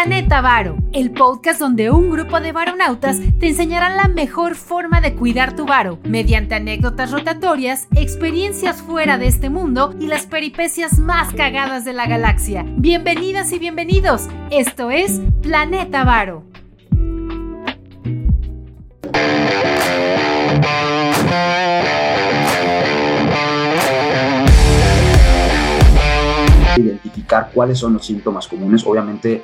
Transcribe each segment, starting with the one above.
Planeta Varo, el podcast donde un grupo de varonautas te enseñarán la mejor forma de cuidar tu varo, mediante anécdotas rotatorias, experiencias fuera de este mundo y las peripecias más cagadas de la galaxia. Bienvenidas y bienvenidos, esto es Planeta Varo. identificar cuáles son los síntomas comunes. Obviamente,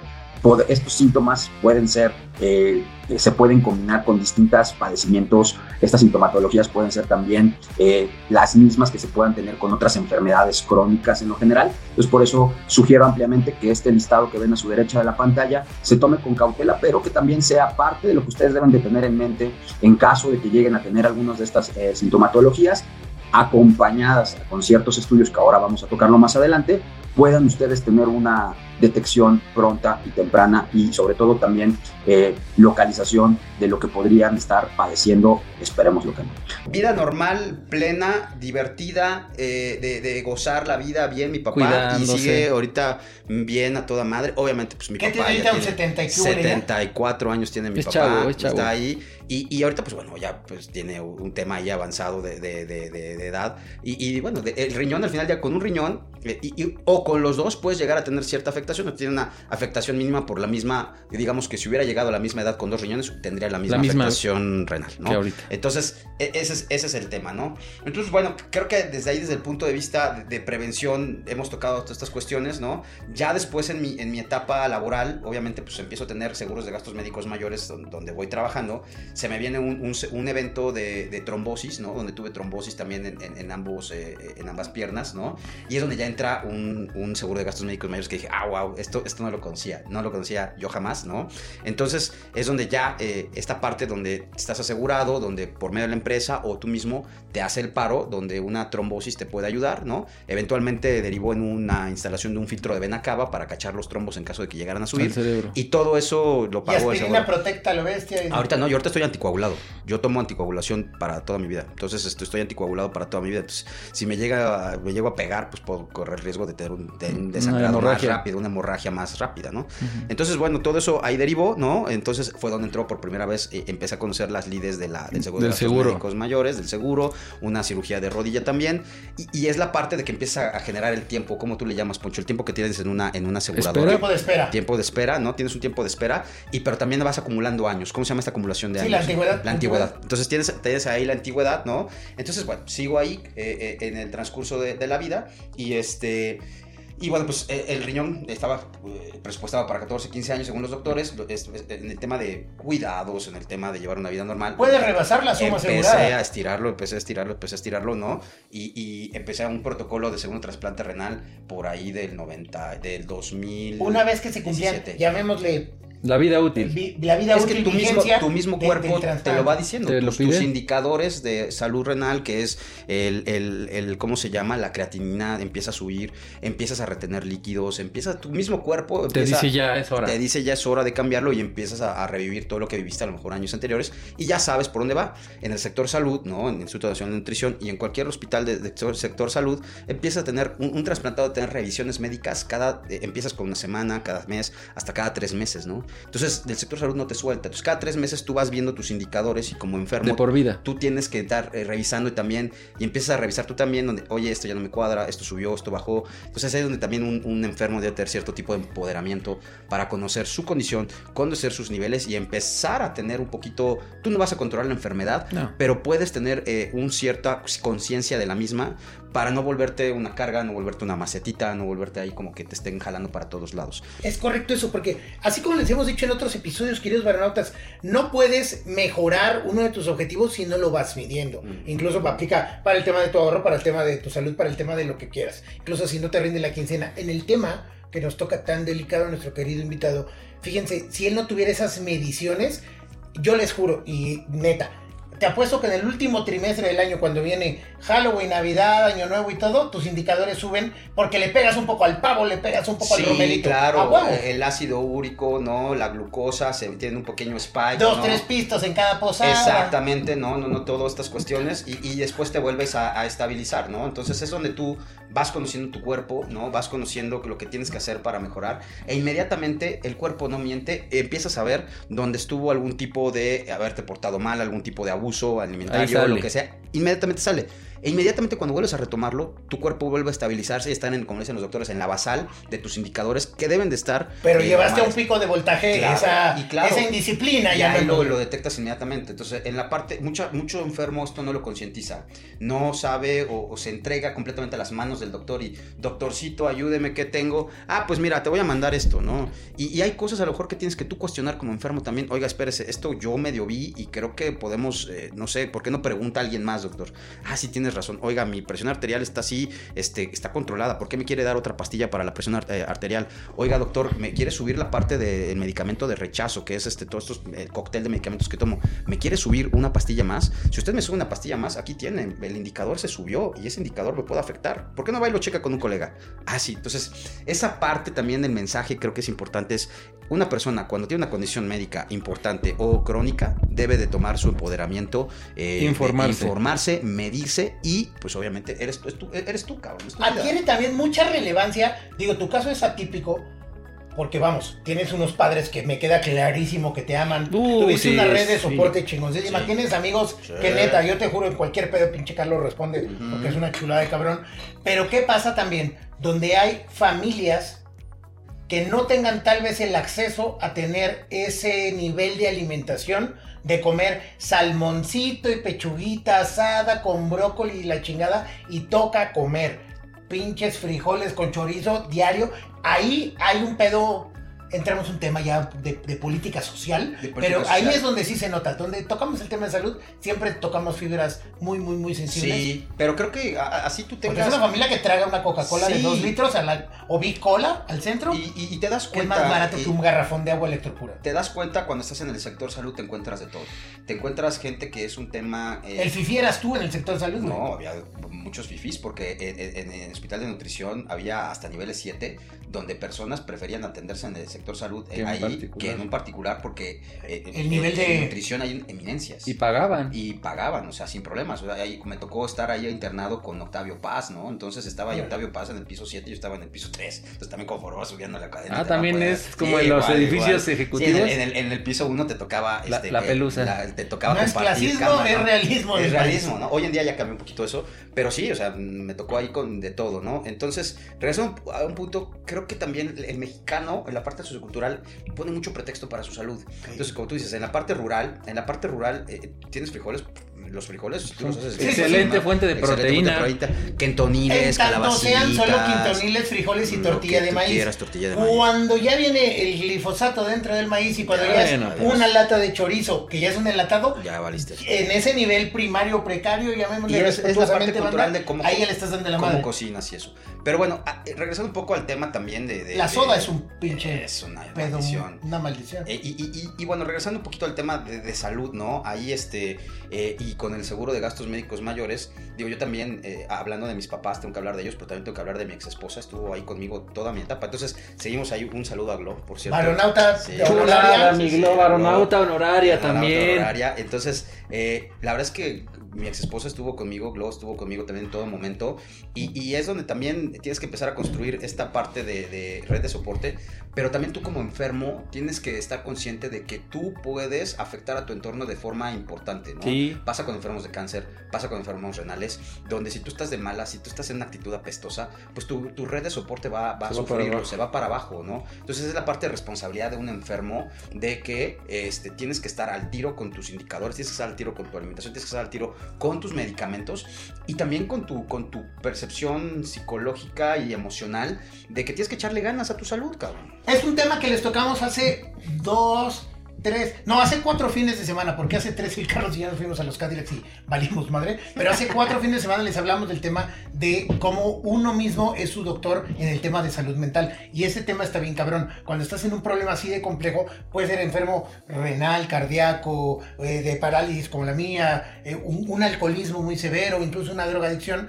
estos síntomas pueden ser, eh, se pueden combinar con distintos padecimientos. Estas sintomatologías pueden ser también eh, las mismas que se puedan tener con otras enfermedades crónicas en lo general. Entonces, por eso sugiero ampliamente que este listado que ven a su derecha de la pantalla se tome con cautela, pero que también sea parte de lo que ustedes deben de tener en mente en caso de que lleguen a tener algunas de estas eh, sintomatologías acompañadas con ciertos estudios que ahora vamos a tocarlo más adelante, puedan ustedes tener una detección pronta y temprana y sobre todo también eh, localización de lo que podrían estar padeciendo, esperemos lo que no. Vida normal, plena, divertida, eh, de, gozar la vida bien, mi papá, y sigue ahorita bien a toda madre, obviamente pues mi ¿Qué papá tiene, ya tiene 74 años tiene mi papá, está ahí, y, ahorita pues bueno, ya pues tiene un tema ahí avanzado de, de edad, y, bueno, el riñón al final ya con un riñón, eh, y, o con los dos puedes llegar a tener cierta afectación, no tiene una afectación mínima por la misma, digamos que si hubiera llegado a la misma edad con dos riñones, tendría la misma, afectación renal, ¿no? Entonces, e, ese es, ese es el tema, ¿no? Entonces, bueno, creo que desde ahí, desde el punto de vista de, prevención, hemos tocado todas estas cuestiones, ¿no? Ya después en mi, en mi etapa laboral, obviamente, pues empiezo a tener seguros de gastos médicos mayores donde, voy trabajando, se me viene un, un, evento de, trombosis, ¿no? Donde tuve trombosis también en, en, ambos, eh, en ambas piernas, ¿no? Y es donde ya entra un, un seguro de gastos médicos mayores que dije, ah, wow, esto, esto no lo conocía, no lo conocía yo jamás, ¿no? Entonces es donde ya eh, esta parte donde estás asegurado, donde por medio de la empresa o tú mismo te hace el paro, donde una trombosis te puede ayudar, ¿no? Eventualmente derivó en una instalación de un filtro de vena cava para cachar los trombos en caso de que llegaran a subir. Y todo eso lo pagó ¿Y aspirina protecta lo bestia? Ahorita no, yo ahorita estoy anticoagulado. Yo tomo anticoagulación para toda mi vida. Entonces estoy, estoy anticoagulado para toda mi vida. Entonces, si me llega me llego a pegar, pues puedo correr riesgo de tener un, desangrado más rápido, una hemorragia más rápida, ¿no? Entonces, bueno, todo eso ahí derivó, ¿no? Entonces fue donde entró por primera vez, eh, empecé a conocer las lides de la, del seguro de los médicos mayores, del seguro, una cirugía de rodilla también, y, es la parte de que empieza a generar el tiempo, ¿cómo tú le llamas, Poncho? El tiempo que tienes en una, en una aseguradora. Tiempo de espera. Tiempo de espera, ¿no? Tienes un tiempo de espera, y pero también vas acumulando años. ¿Cómo se llama esta acumulación de años? Sí, la antigüedad. La antigüedad. Entonces tienes, tienes ahí la antigüedad, ¿no? Entonces, bueno, sigo ahí eh, eh, en el transcurso de, de la vida, y este... Y bueno, pues eh, el riñón estaba eh, presupuestado para 14, 15 años según los doctores. En el tema de cuidados, en el tema de llevar una vida normal. Puede rebasar la suma Empecé a estirarlo, empecé a estirarlo, empecé a estirarlo, ¿no? Y, y empecé a un protocolo de segundo trasplante renal por ahí del 90, del 2000. Una vez que se cumplían, llamémosle la vida útil. La vida es que tu mismo, tu mismo cuerpo te lo va diciendo. tus, indicadores de salud renal, que es el, el, el, ¿cómo se llama? La creatinina empieza a subir, empiezas a retener líquidos, empieza tu mismo cuerpo. te dice ya es hora. Te dice ya es hora de cambiarlo y empiezas a, revivir todo lo que viviste a lo mejor años anteriores y ya sabes por dónde va. En el sector salud, ¿no? En el Instituto Nacional de Nutrición y en cualquier hospital del de sector salud, empiezas a tener un, trasplantado, a tener revisiones médicas cada, eh, empiezas con una semana, cada mes, hasta cada tres meses, ¿no? Entonces, del sector salud no te suelta. Entonces, cada tres meses tú vas viendo tus indicadores y como enfermo. De por vida. Tú tienes que estar eh, revisando y también, y empiezas a revisar tú también, donde, oye, esto ya no me cuadra, esto subió, esto bajó. Entonces, ahí es donde también un, enfermo debe tener cierto tipo de empoderamiento para conocer su condición, conocer sus niveles y empezar a tener un poquito. Tú no vas a controlar la enfermedad, pero puedes tener eh, un cierta conciencia de la misma para no volverte una carga, no volverte una macetita, no volverte ahí como que te estén jalando para todos lados. Es correcto eso, porque así como les hemos dicho en otros episodios, queridos varonautas, no puedes mejorar uno de tus objetivos si no lo vas midiendo. Incluso aplica para el tema de tu ahorro, para el tema de tu salud, para el tema de lo que quieras. Incluso si no te rinde la quincena. En el tema que nos toca tan delicado a nuestro querido invitado, fíjense, si él no tuviera esas mediciones, yo les juro, y neta, te apuesto que en el último trimestre del año, cuando viene Halloween, Navidad, Año Nuevo y todo, tus indicadores suben porque le pegas un poco al pavo, le pegas un poco al romerito. claro, el ácido úrico, ¿no? La glucosa, se tiene un pequeño spike. Dos, tres pistos en cada posada. Exactamente, no, no, no, todas estas cuestiones y, después te vuelves a, a, estabilizar, ¿no? Entonces es donde tú vas conociendo tu cuerpo, ¿no? Vas conociendo lo que tienes que hacer para mejorar e inmediatamente el cuerpo no miente, empiezas a ver dónde estuvo algún tipo de haberte portado mal, algún tipo de abuso alimentario, lo que sea, inmediatamente sale. E inmediatamente cuando vuelves a retomarlo, tu cuerpo vuelve a estabilizarse y están, en, como dicen los doctores, en la basal de tus indicadores que deben de estar. Pero eh, llevaste a un pico de voltaje esa, y esa indisciplina. Ya lo, lo, detectas inmediatamente. Entonces, en la parte, mucha, mucho enfermo esto no lo concientiza. No sabe o, se entrega completamente a las manos del doctor y, doctorcito, ayúdeme, ¿qué tengo? Ah, pues mira, te voy a mandar esto, ¿no? Y, hay cosas a lo mejor que tienes que tú cuestionar como enfermo también. Oiga, espérese, esto yo medio vi y creo que podemos, eh, no sé, ¿por qué no pregunta a alguien más, doctor? Ah, sí, tienes razón. Oiga, mi presión arterial está así, este, está controlada. ¿Por qué me quiere dar otra pastilla para la presión eh, arterial? Oiga, doctor, me quiere subir la parte del medicamento de rechazo, que es este, todo estos, el cóctel de medicamentos que tomo. ¿Me quiere subir una pastilla más? Si usted me sube una pastilla más, aquí tiene, el indicador se subió y ese indicador me puede afectar. ¿Por qué no va y lo checa con un colega? Ah, sí. Entonces, esa parte también del mensaje creo que es importante. Es una persona cuando tiene una condición médica importante o crónica, debe de tomar su empoderamiento, eh, informarse. informarse, medirse y pues obviamente eres, tú, eres tú, cabrón. Adquiere también mucha relevancia, digo, tu caso es atípico, porque vamos, tienes unos padres que me queda clarísimo que te aman. Tuviste una red de soporte sí, Tienes amigos que neta, yo te juro, en cualquier pedo pinche Carlos responde, porque es una chulada de cabrón. Pero ¿qué pasa también? Donde hay familias que no tengan tal vez el acceso a tener ese nivel de alimentación de comer salmoncito y pechuguita asada con brócoli y la chingada y toca comer pinches frijoles con chorizo diario. Ahí hay un pedo entramos un tema ya de, política social, pero ahí es donde sí se nota, donde tocamos el tema de salud, siempre tocamos fibras muy, muy, muy sensibles. Sí, pero creo que así tú tengas... Porque es una familia que traga una Coca-Cola de dos litros a la, o Big Cola al centro. Y, te das cuenta... es más barato que un garrafón de agua electropura. Te das cuenta cuando estás en el sector salud, te encuentras de todo. Te encuentras gente que es un tema... Eh, ¿El fifi eras tú en el sector salud? No, había muchos fifis porque en, el hospital de nutrición había hasta niveles 7 donde personas preferían atenderse en el sector salud eh, ahí que en un particular porque eh, el nivel de... nutrición hay eminencias. Y pagaban. Y pagaban, o sea, sin problemas. O sea, ahí me tocó estar ahí internado con Octavio Paz, ¿no? Entonces estaba ahí Octavio Paz en el piso 7 y yo estaba en el piso 3. Entonces también conformaba subiendo la cadena. Ah, también es como en los edificios ejecutivos. en, el, en, el, piso 1 te tocaba... La, este, la pelusa. te tocaba no es clasismo, es realismo. Es realismo, ¿no? Hoy en día ya cambió un poquito eso, pero sí, o sea, me tocó ahí con de todo, ¿no? Entonces, regreso a un punto, creo que también el mexicano, en la parte sociocultural, pone mucho pretexto para su salud. Entonces, como tú dices, en la parte rural, en la parte rural eh, tienes frijoles, los frijoles, tú los haces excelente, fuente de proteína. Fuente Quentoniles, sean solo quintoniles, frijoles y tortilla de, maíz. Cuando ya viene el glifosato dentro del maíz y cuando ya, es una lata de chorizo, que ya es un enlatado, ya valiste. En ese nivel primario precario, llamémosle y es, es la parte cultural de cómo, ahí ya le estás dando la cómo cocinas y eso. Pero bueno, eh, regresando un poco al tema también de... la soda es un pinche... Es una maldición. Una maldición. Eh, y, bueno, regresando un poquito al tema de, salud, ¿no? Ahí este... Eh, y con el seguro de gastos médicos mayores, digo, yo también, hablando de mis papás, tengo que hablar de ellos, pero también tengo que hablar de mi ex esposa, estuvo ahí conmigo toda mi etapa. Entonces, seguimos ahí, un saludo a Glo, por cierto. Baronauta sí, honoraria. mi Glo, baronauta honoraria también. Honoraria. Entonces, la verdad es que mi ex esposa estuvo conmigo, Glo estuvo conmigo también en todo momento. Y, es donde también tienes que empezar a construir esta parte de, red de soporte. Pero también tú como enfermo tienes que estar consciente de que tú puedes afectar a tu entorno de forma importante, ¿no? Sí. Pasa con enfermos de cáncer, pasa con enfermos renales, donde si tú estás de mala, si tú estás en una actitud apestosa, pues tu, red de soporte va, va a sufrir, se va para abajo, ¿no? Entonces es la parte de responsabilidad de un enfermo de que este, tienes que estar al tiro con tus indicadores, tienes que estar al tiro con tu alimentación, tienes que estar al tiro con tus medicamentos y también con tu, con tu percepción psicológica y emocional de que tienes que echarle ganas a tu salud, cabrón. Es un tema que les tocamos hace dos tres, no, hace cuatro fines de semana, porque hace tres el Carlos y ya nos fuimos a los Cadillacs y valimos madre, pero hace cuatro fines de semana les hablamos del tema de cómo uno mismo es su doctor en el tema de salud mental. Y ese tema está bien cabrón. Cuando estás en un problema así de complejo, puede ser enfermo renal, cardíaco, eh, de parálisis como la mía, eh, un, un alcoholismo muy severo, incluso una drogadicción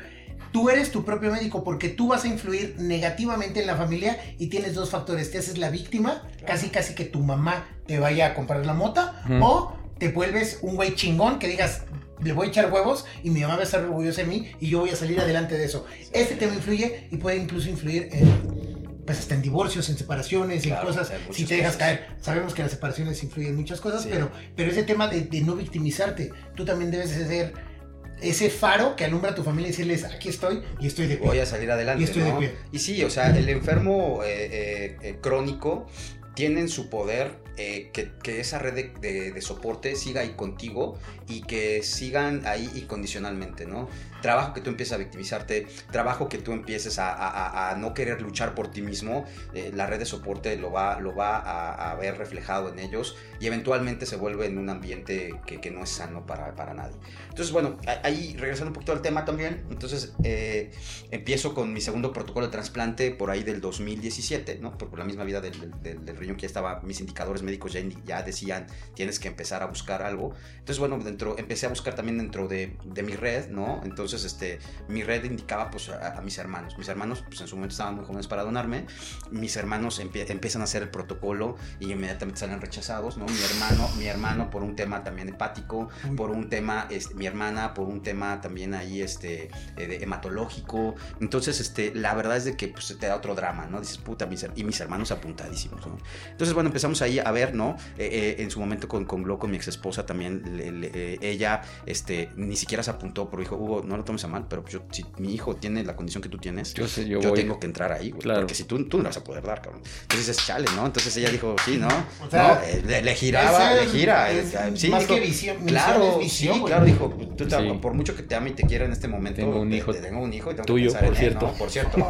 tú eres tu propio médico porque tú vas a influir negativamente en la familia y tienes dos factores. Te haces la víctima, casi casi que tu mamá te vaya a comprar la mota, o te vuelves un güey chingón que digas, le voy a echar huevos y mi mamá va a estar orgullosa de mí y yo voy a salir adelante de eso. Este tema influye y puede incluso influir en pues hasta en divorcios, en separaciones, en cosas, si te dejas caer. Sabemos que las separaciones influyen en muchas cosas, pero, pero ese tema de, de, no victimizarte, tú también debes de ser ese faro que alumbra a tu familia y decirles, aquí estoy y estoy de pie. Voy a salir adelante. Y estoy ¿no? de pie. Y sí, o sea, el enfermo eh, eh, eh, crónico tiene en su poder eh, que, que, esa red de, de, de, soporte siga ahí contigo y que sigan ahí incondicionalmente, ¿no? Trabajo que tú empieces a victimizarte, trabajo que tú empieces a, a, a no querer luchar por ti mismo, eh, la red de soporte lo va, lo va a, a, ver reflejado en ellos y eventualmente se vuelve en un ambiente que, que no es sano para, para, nadie. Entonces, bueno, ahí regresando un poquito al tema también, entonces eh, empiezo con mi segundo protocolo de trasplante por ahí del 2017, ¿no? Por, por la misma vida del, del, del riñón que ya estaba, mis indicadores médicos ya, ya, decían, tienes que empezar a buscar algo. Entonces, bueno, dentro, empecé a buscar también dentro de, de mi red, ¿no? Entonces, este, mi red indicaba, pues, a, a, mis hermanos. Mis hermanos, pues, en su momento estaban muy jóvenes para donarme. Mis hermanos empie empiezan a hacer el protocolo y inmediatamente salen rechazados, ¿no? Mi hermano, mi hermano por un tema también hepático, por un tema, este, mi hermana por un tema también ahí, este, eh, hematológico. Entonces, este, la verdad es de que, pues, te da otro drama, ¿no? Dices, puta, mis, y mis hermanos apuntadísimos, ¿no? Entonces, bueno, empezamos ahí a ver, ¿no? Eh, eh, en su momento con, con Glo, con mi ex esposa también, le, le, eh, ella este, ni siquiera se apuntó, pero dijo, Hugo, no lo tomes a mal, pero yo, si mi hijo tiene la condición que tú tienes, yo, sé, yo, yo voy. tengo que entrar ahí, güey, Claro. porque si tú, tú no vas a poder dar, cabrón. Entonces dices, chale, ¿no? Entonces ella dijo, sí, ¿no? O sea, no le, le, giraba, es, le gira. es, sí, más dijo, que visión, claro, visión, sí, claro, dijo, tú te, Sí. por mucho que te ame y te quiera en este momento, Tengo un te- hijo te tengo un hijo y tengo tuyo, que pensar por en él, cierto. ¿no? Por cierto.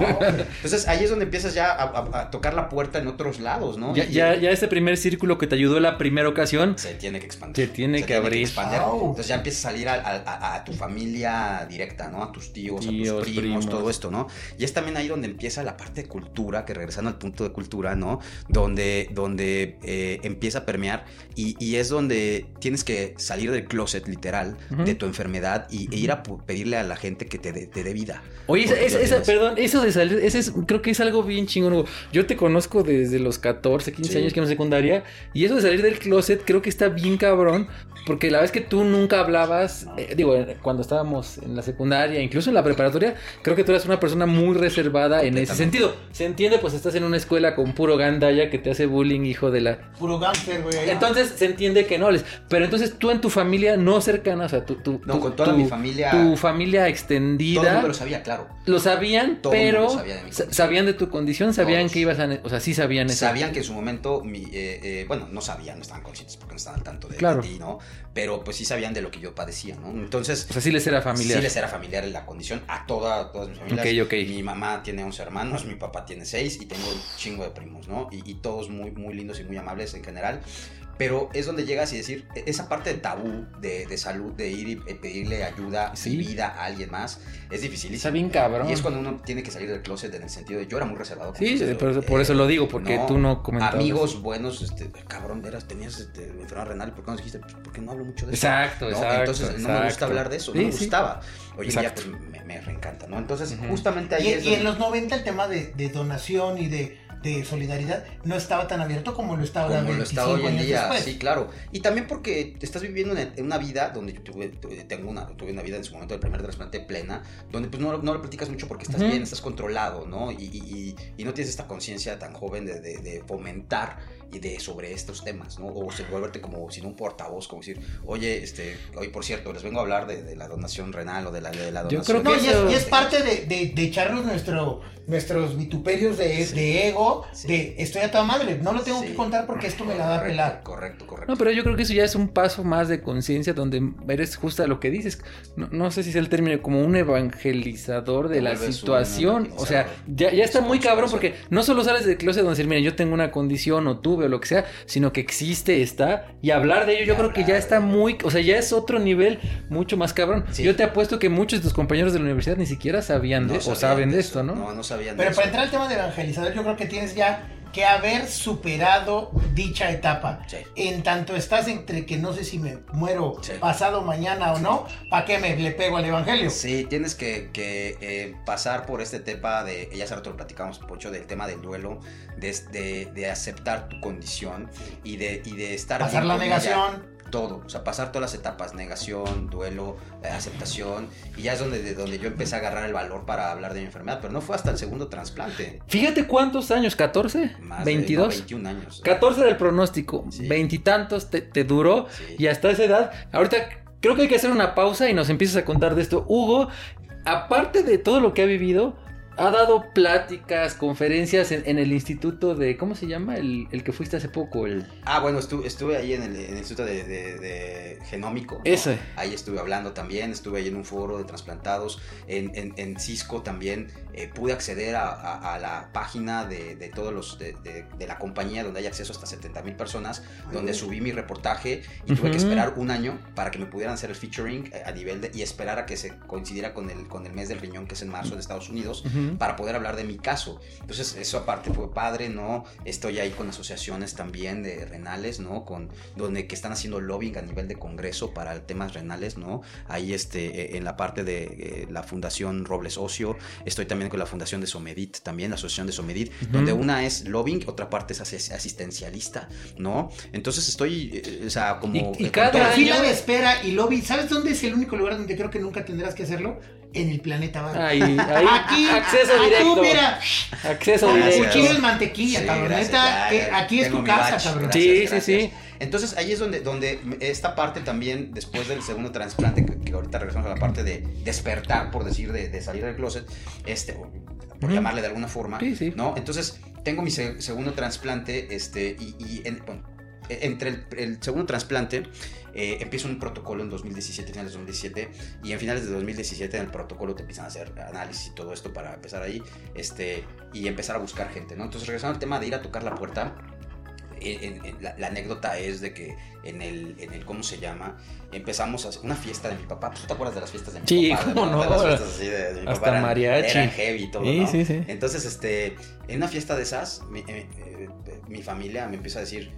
Entonces ahí es donde empiezas ya a, a, a tocar la puerta en otros lados, ¿no? Ya, Y- ya, ya ese primer círculo que te ayudó la primera ocasión, se tiene que expandir. Se tiene que abrir. expandir. Wow. Entonces ya empieza a salir a, a- a- a tu familia directa, ¿no? A tus tíos, Tíos, a tus primos, primos. todo esto, ¿no? Y es también ahí donde empieza la parte de cultura, que regresando al punto de cultura, ¿no? Donde, donde eh, empieza a permear y, y es donde tienes que salir del closet literal Ujú. de tu enfermedad y, e ir a pedirle a la gente que te dé vida. Oye, esa, perdón, eso de salir, ese es, creo que es algo bien chingón. Yo te conozco desde los 14, 15 Sí. años que en secundaria, y eso de salir del closet creo que está bien cabrón, porque la vez que tú nunca hablabas, eh, digo, cuando estábamos en la secundaria, incluso en la preparatoria, creo que tú eras una persona muy reservada en ese sentido. Se entiende, pues estás en una escuela con puro gandaya que te hace bullying, hijo de la... Puro gánster, güey. Entonces se entiende que no les. Pero entonces tú en tu familia no cercana, o sea, tu, tu, No, tu- con toda tu- mi familia- Tu familia Todo el extendida. mundo lo sabía, claro. Lo sabían, Todo el pero mundo sabía de sabían de tu condición, sabían Todos. que ibas a... O sea, sí sabían eso. Sabían que en su momento, mi, eh, eh, bueno, no sabían, no estaban conscientes porque no estaban al tanto de, Claro. de ti, ¿no? Pero pues sí sabían de lo que yo padecía, ¿no? Entonces, O sea, sí les era familiar. sí les era familiar la condición a toda, todas mis familias. Ok, ok. Mi mamá tiene 11 hermanos, mi papá tiene 6 y tengo un chingo de primos, ¿no? Y, y todos muy, muy lindos y muy amables en general. Pero es donde llegas y decir, e- esa parte de tabú de, de salud, de ir y eh, pedirle ayuda Sí. y vida a alguien más, es dificilísimo. Está bien cabrón. Y es cuando uno tiene que salir del closet en el sentido de yo era muy reservado. como Sí, dices, por, por eso lo digo, porque tú no comentabas. Amigos buenos, este, cabrón, eras, tenías este, enfermedad renal, ¿por qué no dijiste? Pues porque no hablo mucho de eso. Exacto, ¿no? exacto. Entonces no me gusta hablar de eso, Sí, no me sí. gustaba. Día Exacto. pues me, me reencanta, ¿no? Entonces justamente ahí Y, es y en los 90 el tema de, de donación y de, de solidaridad no estaba tan abierto como lo está ahora como lo está 25 hoy en día, después. sí, claro. Y también porque estás viviendo en, una vida donde yo tuve, tengo una, tuve una vida en su momento del primer trasplante plena, donde pues no, no lo platicas mucho porque estás bien, estás controlado, ¿no? Y, y- y- y no tienes esta conciencia tan joven de, de- de fomentar y de sobre estos temas, ¿no? O se volverte como sin un portavoz, como decir, oye, este, hoy por cierto, les vengo a hablar de, de la donación renal o de la, de la Yo donación. creo No, que y es, eso- y es parte de, de, de echarnos nuestro, nuestros vituperios de, de ego de estoy a toda madre, no lo tengo que contar porque esto me la va a pelar. Correcto, correcto. No, pero yo creo que eso ya es un paso más de conciencia donde eres justa lo que dices. No, sé si es el término como un evangelizador de la situación. O sea, ya, ya está muy cabrón porque no solo sales del closet donde decir, mira, yo tengo una condición o o lo que sea, sino que existe, está. Y hablar de ello yo creo que ya está muy, o sea, ya es otro nivel mucho más cabrón. Yo te apuesto que muchos de tus compañeros de la universidad ni siquiera sabían de, o saben de, esto, ¿no? No, no sabían Pero para entrar al tema de evangelizador, yo creo que tienes ya que haber superado dicha etapa. En tanto estás entre que no sé si me muero pasado mañana o no, ¿para qué me le pego al evangelio? Sí, tienes que, eh, pasar por este tema de, ya hace rato lo platicamos, Pocho, del tema del duelo, de, de, aceptar tu condición y de, y de estar... Pasar la negación todo, o sea, pasar todas las etapas, negación, duelo, eh, aceptación, y ya es donde, de donde yo empecé a agarrar el valor para hablar de mi enfermedad, pero no fue hasta el segundo trasplante. Fíjate cuántos años, 14, Más 22, de, 21 años. 14 del pronóstico, veintitantos te, te, duró y hasta esa edad, ahorita creo que hay que hacer una pausa y nos empiezas a contar de esto. Hugo, aparte de todo lo que ha vivido, ha dado pláticas, conferencias en, el instituto de, ¿cómo se llama? El, el, que fuiste hace poco. El... Ah, bueno, estuve, estuve ahí en el, instituto de, genómico. Ese. Ahí estuve hablando también, estuve ahí en un foro de trasplantados. En, en, Cisco también eh, pude acceder a, la página de, todos los, de, la compañía donde hay acceso hasta 70 mil personas, donde subí mi reportaje y tuve que esperar un año para que me pudieran hacer el featuring eh, a nivel de, y esperar a que se coincidiera con el, con el mes del riñón que es en marzo de Estados Unidos para poder hablar de mi caso. Entonces, eso aparte fue padre, ¿no? Estoy ahí con asociaciones también de renales, ¿no? Con, donde que están haciendo lobbying a nivel de congreso para temas renales, ¿no? Ahí este, eh, en la parte de eh, la Fundación Robles Ocio, estoy también con la Fundación de Somedit, también la Asociación de Somedit, donde una es lobbying, otra parte es asistencialista, ¿no? Entonces estoy, eh, o sea, como... Y, cada fila de espera y lobby, ¿sabes dónde es el único lugar donde creo que nunca tendrás que hacerlo? En el planeta Bar. Ahí, ahí. Aquí, acceso directo. mira. Acceso directo. Cuchillo en mantequilla, sí, cabrón. aquí es tu casa, cabrón. sí, sí, sí. Entonces ahí es donde, donde esta parte también, después del segundo trasplante, que, ahorita regresamos a la parte de despertar, por decir, de, salir del closet, este, por llamarle de alguna forma, sí, sí. ¿no? Entonces tengo mi segundo trasplante, este, y, y bueno, e, entre el, el segundo trasplante eh, empieza un protocolo en 2017, finales de 2017, y en finales de 2017 en el protocolo te empiezan a hacer análisis y todo esto para empezar ahí, este, y empezar a buscar gente, ¿no? Entonces, regresando al tema de ir a tocar la puerta, la, anécdota es de que en el, en el, ¿cómo se llama? Empezamos a hacer una fiesta de mi papá. ¿Tú te acuerdas de las fiestas de mi sí, papá? Sí, cómo no. De las fiestas así de, mi Hasta papá. mariachi. Eran, heavy y todo, sí, ¿no? Sí. Entonces, este, en una fiesta de esas, mi, eh, eh, mi familia me empieza a decir,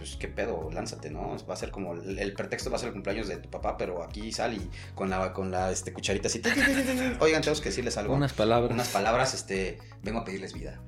pues qué pedo, lánzate, ¿no? Va a ser como, el, pretexto va a ser el cumpleaños de tu papá, pero aquí sal y con la, con la este, cucharita así, oigan, tenemos que decirles algo. Unas palabras. Unas palabras, este, vengo a pedirles vida.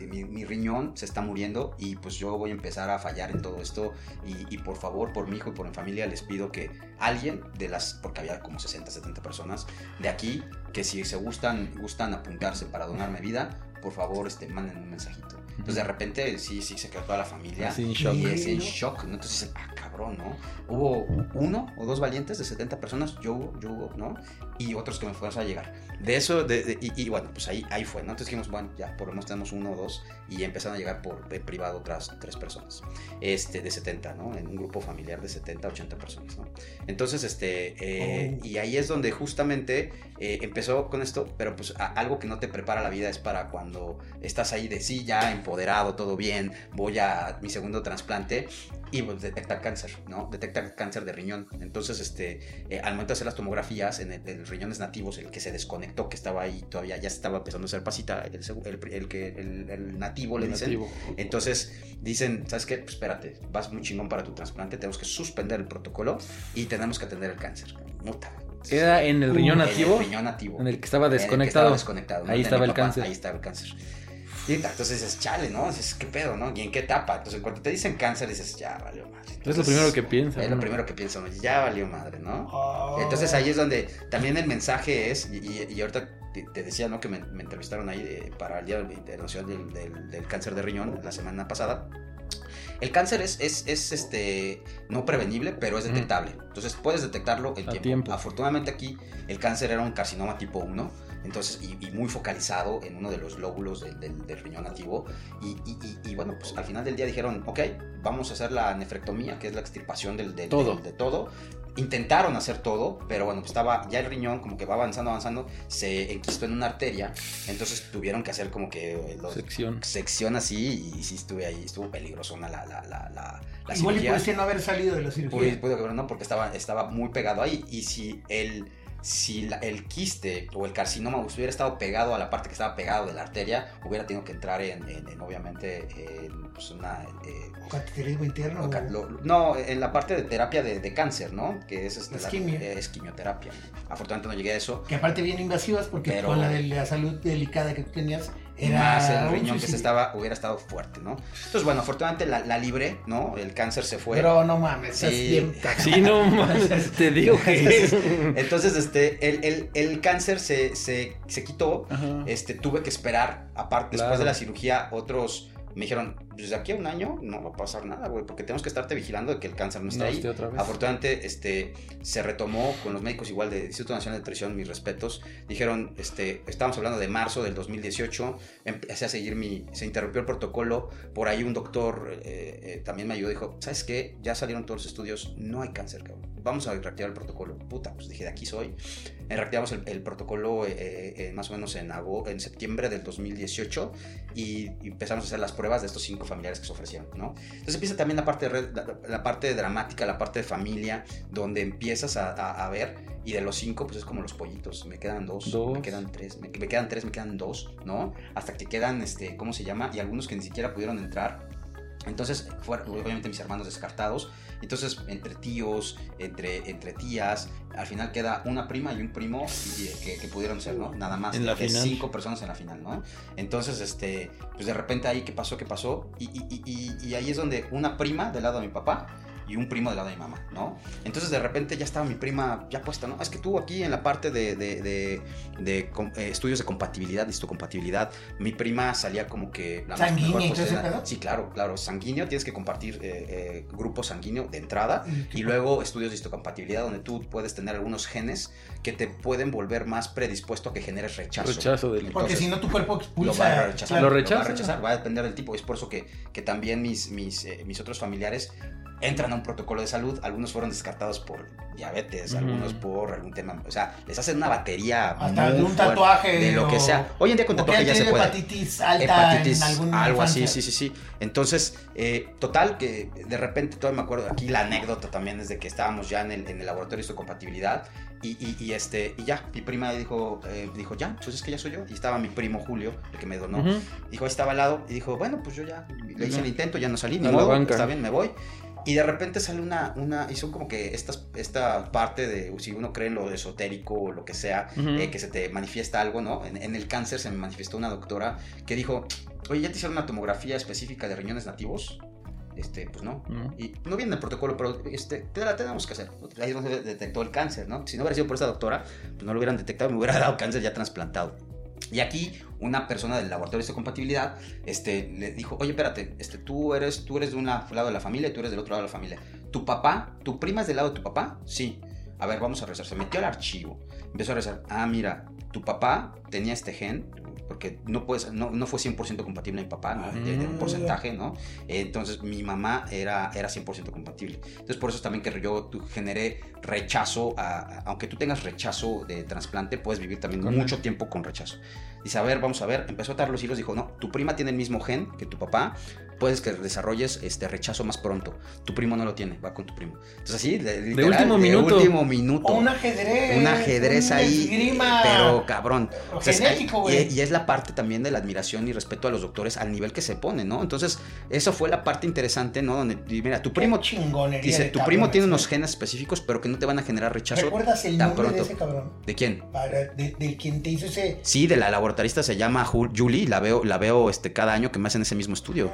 Eh, mi, riñón se está muriendo y pues yo voy a empezar a fallar en todo esto y, por favor, por mi hijo y por mi familia, les pido que alguien de las, porque había como 60, 70 personas de aquí, que si se gustan, gustan apuntarse para donarme vida, por favor, este, manden un mensajito. Entonces de repente sí, sí se quedó toda la familia. en shock. Y es en shock, ¿no? Entonces dicen, ah, cabrón, ¿no? Hubo uno o dos valientes de 70 personas, yo, yo, ¿no? Y otros que me fueron a llegar. De eso, de, y, bueno, pues ahí, ahí fue, ¿no? Entonces dijimos, bueno, ya por lo menos tenemos uno o dos y empezaron a llegar por de privado otras tres personas, este, de 70, ¿no? En un grupo familiar de 70, 80 personas, ¿no? Entonces, este, eh, oh. y ahí es donde justamente eh, empezó con esto, pero pues algo que no te prepara la vida es para cuando estás ahí de sí, ya empoderado, todo bien, voy a mi segundo trasplante y pues detectar cáncer, ¿no? Detectar cáncer de riñón. Entonces, este, eh, al momento de hacer las tomografías en el, riñones nativos, el que se desconectó, que estaba ahí todavía, ya estaba empezando a hacer pasita, el, el, que, el, nativo le dicen. Entonces, dicen, ¿sabes qué? Pues espérate, vas muy chingón para tu trasplante, tenemos que suspender el protocolo y tenemos que atender el cáncer. Muta. ¿Era en el riñón nativo? En el riñón nativo. En el que estaba desconectado. desconectado. Ahí estaba el cáncer. Ahí estaba el cáncer. Y entonces dices, chale, ¿no? Dices, ¿qué pedo, no? ¿Y en qué etapa? Entonces, cuando te dicen cáncer, dices, ya valió madre. es lo primero que piensas. Es lo primero que pienso, ya valió madre, ¿no? Oh. Entonces ahí es donde también el mensaje es, y, ahorita te, decía, ¿no? Que me, entrevistaron ahí para el Día Internacional del, del, Cáncer de Riñón la semana pasada. El cáncer es, es, es, este, no prevenible, pero es detectable. Entonces puedes detectarlo en tiempo. tiempo. Afortunadamente aquí el cáncer era un carcinoma tipo 1 entonces, y, muy focalizado en uno de los lóbulos del, riñón nativo. Y, bueno, pues al final del día dijeron, ok, vamos a hacer la nefrectomía, que es la extirpación del, todo. de todo intentaron hacer todo, pero bueno, pues estaba ya el riñón como que va avanzando, avanzando, se enquistó en una arteria, entonces tuvieron que hacer como que eh, sección. sección así y sí estuve ahí, estuvo peligrosona la, la, la, la, la Igual cirugía. no haber salido de la cirugía. Puede que no, porque estaba, estaba muy pegado ahí y si el si el quiste o el carcinoma hubiera estado pegado a la parte que estaba pegado de la arteria, hubiera tenido que entrar en, obviamente, en pues una... Eh, ¿Cateterismo interno? no, en la parte de terapia de, cáncer, ¿no? Que es, este, es, quimioterapia. Afortunadamente no llegué a eso. Que aparte bien invasivas porque con la de la salud delicada que tú tenías, era más el riñón que se estaba, hubiera estado fuerte, ¿no? Entonces, bueno, afortunadamente la, la libré, ¿no? El cáncer se fue. Pero no mames, sí, sí no mames, te digo que Entonces, este, el, el, el cáncer se, se, se quitó, este, tuve que esperar, aparte, después de la cirugía, otros me dijeron, pues de aquí a un año no va a pasar nada, güey, porque tenemos que estarte vigilando de que el cáncer no esté ahí. Afortunadamente, este, se retomó con los médicos igual del Instituto Nacional de Nutrición, mis respetos. Dijeron, este, estábamos hablando de marzo del 2018, empecé a seguir mi, se interrumpió el protocolo, por ahí un doctor eh, eh, también me ayudó, dijo, ¿sabes qué? Ya salieron todos los estudios, no hay cáncer, cabrón. Vamos a reactivar el protocolo. Puta, pues dije, de aquí soy. Reactivamos el, protocolo eh, más o menos en, en septiembre del 2018 y empezamos a hacer las pruebas de estos cinco familiares que se ofrecieron, ¿no? Entonces empieza también la parte, de, la, parte dramática, la parte de familia, donde empiezas a, a, ver, y de los cinco, pues es como los pollitos, me quedan dos, me quedan tres, me, quedan tres, me quedan dos, ¿no? Hasta que quedan, este, ¿cómo se llama? Y algunos que ni siquiera pudieron entrar. Entonces, fueron obviamente mis hermanos descartados. Entonces, entre tíos, entre, entre tías, al final queda una prima y un primo que, pudieron ser, ¿no? Nada más. En la final. Cinco personas en la final, ¿no? Entonces, este, pues de repente ahí, ¿qué pasó? ¿Qué pasó? Y, y ahí es donde una prima del lado de mi papá y un primo del lado de mi mamá, ¿no? Entonces de repente ya estaba mi prima ya puesta, ¿no? Es que tú aquí en la parte de, de, de, eh, estudios de compatibilidad, compatibilidad, mi prima salía como que... La ¿Sanguíneo? sí, claro, claro, sanguíneo, tienes que compartir eh, eh, grupo sanguíneo de entrada y luego estudios de histocompatibilidad donde tú puedes tener algunos genes que te pueden volver más predispuesto a que generes rechazo. Rechazo del Porque si no tu cuerpo expulsa... Lo va a rechazar. Lo, rechaza. va a rechazar, va a depender del tipo. Es por eso que, que también mis, mis, mis otros familiares entran a un protocolo de salud, algunos fueron descartados por diabetes, algunos por algún tema, o sea, les hacen una batería hasta de un tatuaje de lo que sea. Hoy en día con tatuaje ya se puede. Hepatitis alta hepatitis, algo así, sí, sí, sí. Entonces, eh, total que de repente todavía me acuerdo aquí la anécdota también es de que estábamos ya en el, en el laboratorio de compatibilidad y, y, este y ya mi prima dijo eh, dijo ya pues es que ya soy yo y estaba mi primo Julio el que me donó. Dijo ahí estaba al lado y dijo bueno pues yo ya le hice el intento ya no salí ni modo está bien me voy y de repente sale una, una y son como que estas, esta parte de, si uno cree en lo esotérico o lo que sea, eh, que se te manifiesta algo, ¿no? En, el cáncer se me manifestó una doctora que dijo, oye, ¿ya te hicieron una tomografía específica de riñones nativos? Este, pues no. Y no viene el protocolo, pero este, te la tenemos que hacer. Ahí es donde detectó el cáncer, ¿no? Si no hubiera sido por esta doctora, pues no lo hubieran detectado, me hubiera dado cáncer ya trasplantado. Y aquí una persona del laboratorio de compatibilidad este, le dijo, oye, espérate, este, tú, eres, tú eres de un lado de la familia y tú eres del otro lado de la familia. ¿Tu papá, tu prima es del lado de tu papá? Sí. A ver, vamos a rezar. Se metió al archivo. Empezó a rezar. Ah, mira, tu papá tenía este gen, porque no, puedes, no, no fue 100% compatible mi papá, ¿no? de, un ah. porcentaje, ¿no? Entonces mi mamá era, era 100% compatible. Entonces por eso también que yo generé rechazo, a, aunque tú tengas rechazo de trasplante, puedes vivir también mucho tiempo con rechazo. Dice, a ver, vamos a ver, empezó a dar los hilos, dijo, no, tu prima tiene el mismo gen que tu papá, puedes que desarrolles este rechazo más pronto. Tu primo no lo tiene, va con tu primo. Entonces así, de, de último minuto. último minuto. un ajedrez. Un ajedrez ahí. Pero cabrón. y, es la parte también de la admiración y respeto a los doctores al nivel que se pone, ¿no? Entonces, eso fue la parte interesante, ¿no? Donde, mira, tu primo... Dice, tu primo tiene unos genes específicos, pero que no te van a generar rechazo. ¿Recuerdas el nombre de ese cabrón? ¿De quién? de, de quien te hizo ese... Sí, de la laboratorista se llama Julie, la veo, la veo este, cada año que me hacen ese mismo estudio.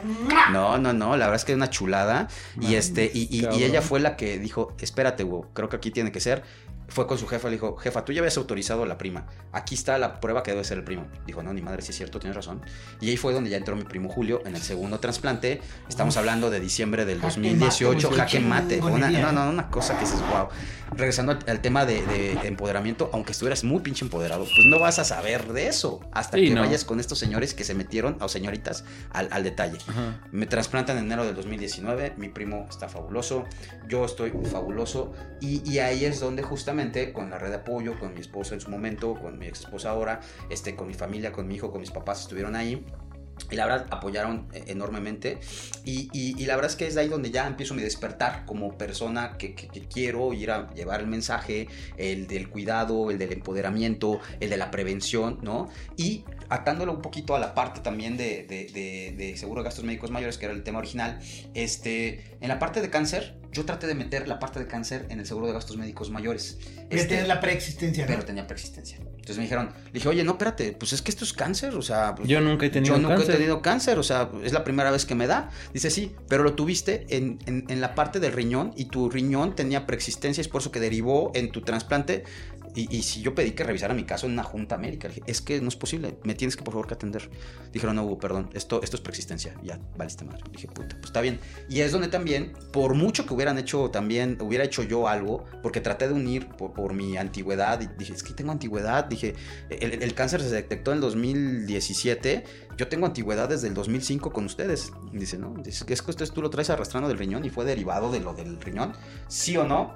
No, no, no, la verdad es que es una chulada. y este, y, ella fue la que dijo, espérate, güey, creo que aquí tiene que ser. Fue con su jefa, le dijo, jefa, tú ya habías autorizado la prima, aquí está la prueba que debe ser el primo. Dijo, no, ni madre, sí es cierto, tienes razón. Y ahí fue donde ya entró mi primo Julio en el segundo trasplante. Estamos hablando de diciembre del 2018, jaque mate. Una, no, no, una cosa que dices, wow. Regresando al, tema de, empoderamiento, aunque estuvieras muy pinche empoderado, pues no vas a saber de eso hasta que vayas con estos señores que se metieron, o señoritas, al, detalle. Me trasplantan en enero del 2019, mi primo está fabuloso, yo estoy fabuloso, y, y ahí es donde justamente con la red de apoyo, con mi esposa en su momento, con mi ex esposa ahora, este, con mi familia, con mi hijo, con mis papás estuvieron ahí. Y la verdad apoyaron eh, enormemente. Y, y, la verdad es que es de ahí donde ya empiezo mi despertar como persona que, quiero ir a llevar el mensaje, el del cuidado, el del empoderamiento, el de la prevención, ¿no? Y atándolo un poquito a la parte también de, de, de, seguro gastos médicos mayores, que era el tema original, este, en la parte de cáncer, yo traté de meter la parte de cáncer en el seguro de gastos médicos mayores. Pero este, la preexistencia, Pero tenía preexistencia. Entonces me dijeron, le dije, oye, no, espérate, pues es que esto es cáncer, o sea... Pues, yo nunca he tenido cáncer. Yo nunca he tenido cáncer, o sea, es la primera vez que me da. Dice, sí, pero lo tuviste en, en, en la parte del riñón y tu riñón tenía preexistencia, es por eso que derivó en tu trasplante y, si yo pedí que revisara mi caso en una junta médica, dije, es que no es posible, me tienes que por favor que atender. Dijeron, no, Hugo, perdón, esto, esto es preexistencia. Ya, valiste madre. Dije, puta, pues está bien. Y es donde también, por mucho que hubieran hecho también, hubiera hecho yo algo, porque traté de unir por, mi antigüedad, y dije, es que tengo antigüedad. Dije, el, cáncer se detectó en el 2017, yo tengo antigüedad desde el 2005 con ustedes. Dice, no, es que esto tú lo traes arrastrando del riñón y fue derivado de lo del riñón. ¿Sí o no?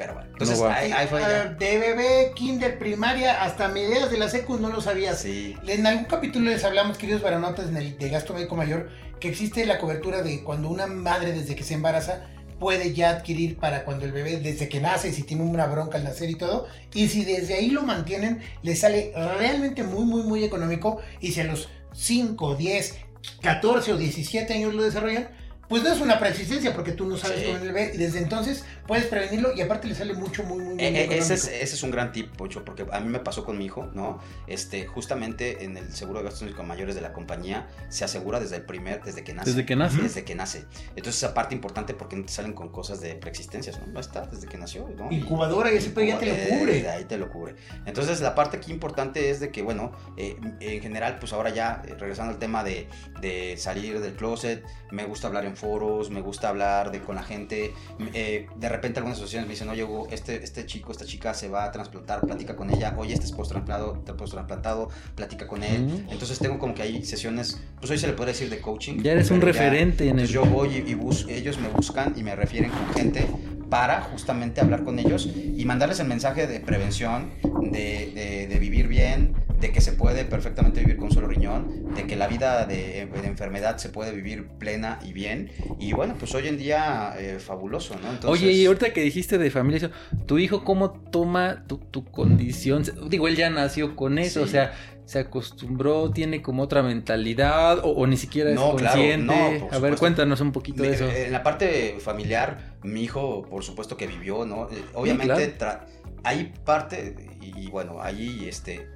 Pero bueno, entonces ahí, fue ah, De bebé, kinder, primaria, hasta mediados de la secu no lo sabías. Sí. En algún capítulo les hablamos, queridos baronotas, en el de gasto médico mayor, que existe la cobertura de cuando una madre desde que se embaraza puede ya adquirir para cuando el bebé, desde que nace, si tiene una bronca al nacer y todo, y si desde ahí lo mantienen, le sale realmente muy, muy, muy económico, y si a los 5, 10, 14 o 17 años lo desarrollan, pues no es una preexistencia porque tú no sabes cómo el bebé y desde entonces puedes prevenirlo y aparte le sale mucho, muy, muy, muy eh, eh, ese, es, ese es un gran tip, Pocho, porque a mí me pasó con mi hijo, ¿no? Este, justamente en el seguro de gastos médicos mayores de la compañía se asegura desde el primer, desde que nace. Desde que nace. Desde que nace. Entonces esa parte importante porque no te salen con cosas de preexistencias, ¿no? No está desde que nació, ¿no? Incubadora y, ese ya te lo cubre. ahí te lo cubre. Entonces la parte aquí importante es de que, bueno, eh, en general, pues ahora ya, regresando al tema de, de salir del closet, me gusta hablar en foros, me gusta hablar de, con la gente. Eh, de repente algunas asociaciones me dicen, oye, Hugo, este, este chico, esta chica se va a trasplantar, platica con ella. Oye, este es post-trasplantado, platica con él. Entonces tengo como que hay sesiones, pues hoy se le puede decir de coaching. Ya eres un referente en el... Yo voy y, y ellos me buscan y me refieren con gente para justamente hablar con ellos y mandarles el mensaje de prevención, de, de, de vivir bien, de que se puede perfectamente vivir con un solo riñón, de que la vida de, enfermedad se puede vivir plena y bien. Y bueno, pues hoy en día eh, fabuloso, ¿no? Oye, y ahorita que dijiste de familia, ¿tu hijo cómo toma tu, tu condición? Digo, él ya nació con eso, o sea, se acostumbró, tiene como otra mentalidad o, ni siquiera es consciente. a ver, cuéntanos un poquito de eso. En la parte familiar, mi hijo, por supuesto que vivió, ¿no? Eh, obviamente, hay parte, y, y bueno, ahí este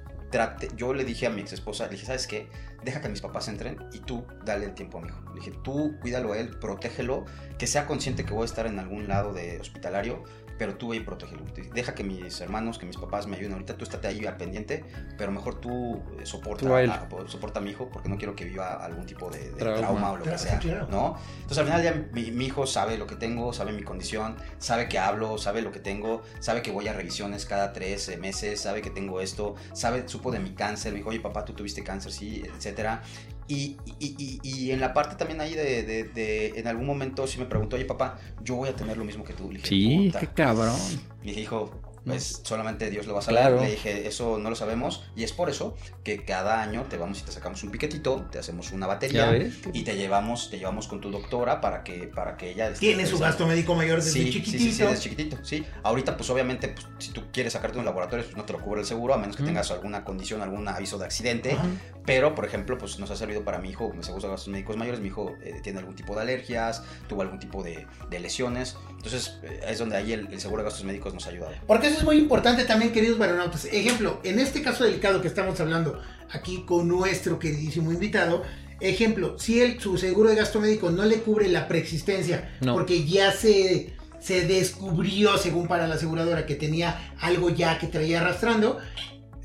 yo le dije a mi ex esposa, le dije, ¿sabes qué? Deja que mis papás entren y tú dale el tiempo a mi hijo. Le dije, tú cuídalo a él, protégelo, que sea consciente que voy a estar en algún lado de hospitalario, pero tú ve y protégelo. Deja que mis hermanos, que mis papás me ayuden ahorita, tú estate ahí al pendiente, pero mejor tú eh, soporta, a, soporta a mi hijo porque no quiero que viva algún tipo de, trauma. o lo que sea, ¿no? Entonces al final ya mi, hijo sabe lo que tengo, sabe mi condición, sabe que hablo, sabe lo que tengo, sabe que voy a revisiones cada tres meses, sabe que tengo esto, sabe, supo de mi cáncer, me dijo, oye papá, tú tuviste cáncer, sí, etcétera. Y, y, y, en la parte también ahí de, de, en algún momento si me preguntó, oye papá, yo voy a tener lo mismo que tú. Le dije, sí, qué cabrón. Me dijo, pues solamente Dios lo va a saber. Le dije, eso no lo sabemos. Y es por eso que cada año te vamos y te sacamos un piquetito, te hacemos una batería y te llevamos, te llevamos con tu doctora para que, para que ella... Tiene su gasto médico mayor desde chiquitito. Sí, sí, desde chiquitito, sí. Ahorita, pues obviamente, pues, si tú quieres sacarte un laboratorio, pues no te lo cubre el seguro, a menos que tengas alguna condición, algún aviso de accidente. Pero, por ejemplo, pues nos ha servido para mi hijo, me seguro de gastos médicos mayores, mi hijo eh, tiene algún tipo de alergias, tuvo algún tipo de, lesiones. Entonces, eh, es donde ahí el, seguro de gastos médicos nos ayuda. Porque eso es muy importante también, queridos baronautas. Ejemplo, en este caso delicado que estamos hablando aquí con nuestro queridísimo invitado, ejemplo, si el, su seguro de gasto médico no le cubre la preexistencia, porque ya se se descubrió, según para la aseguradora, que tenía algo ya que traía arrastrando,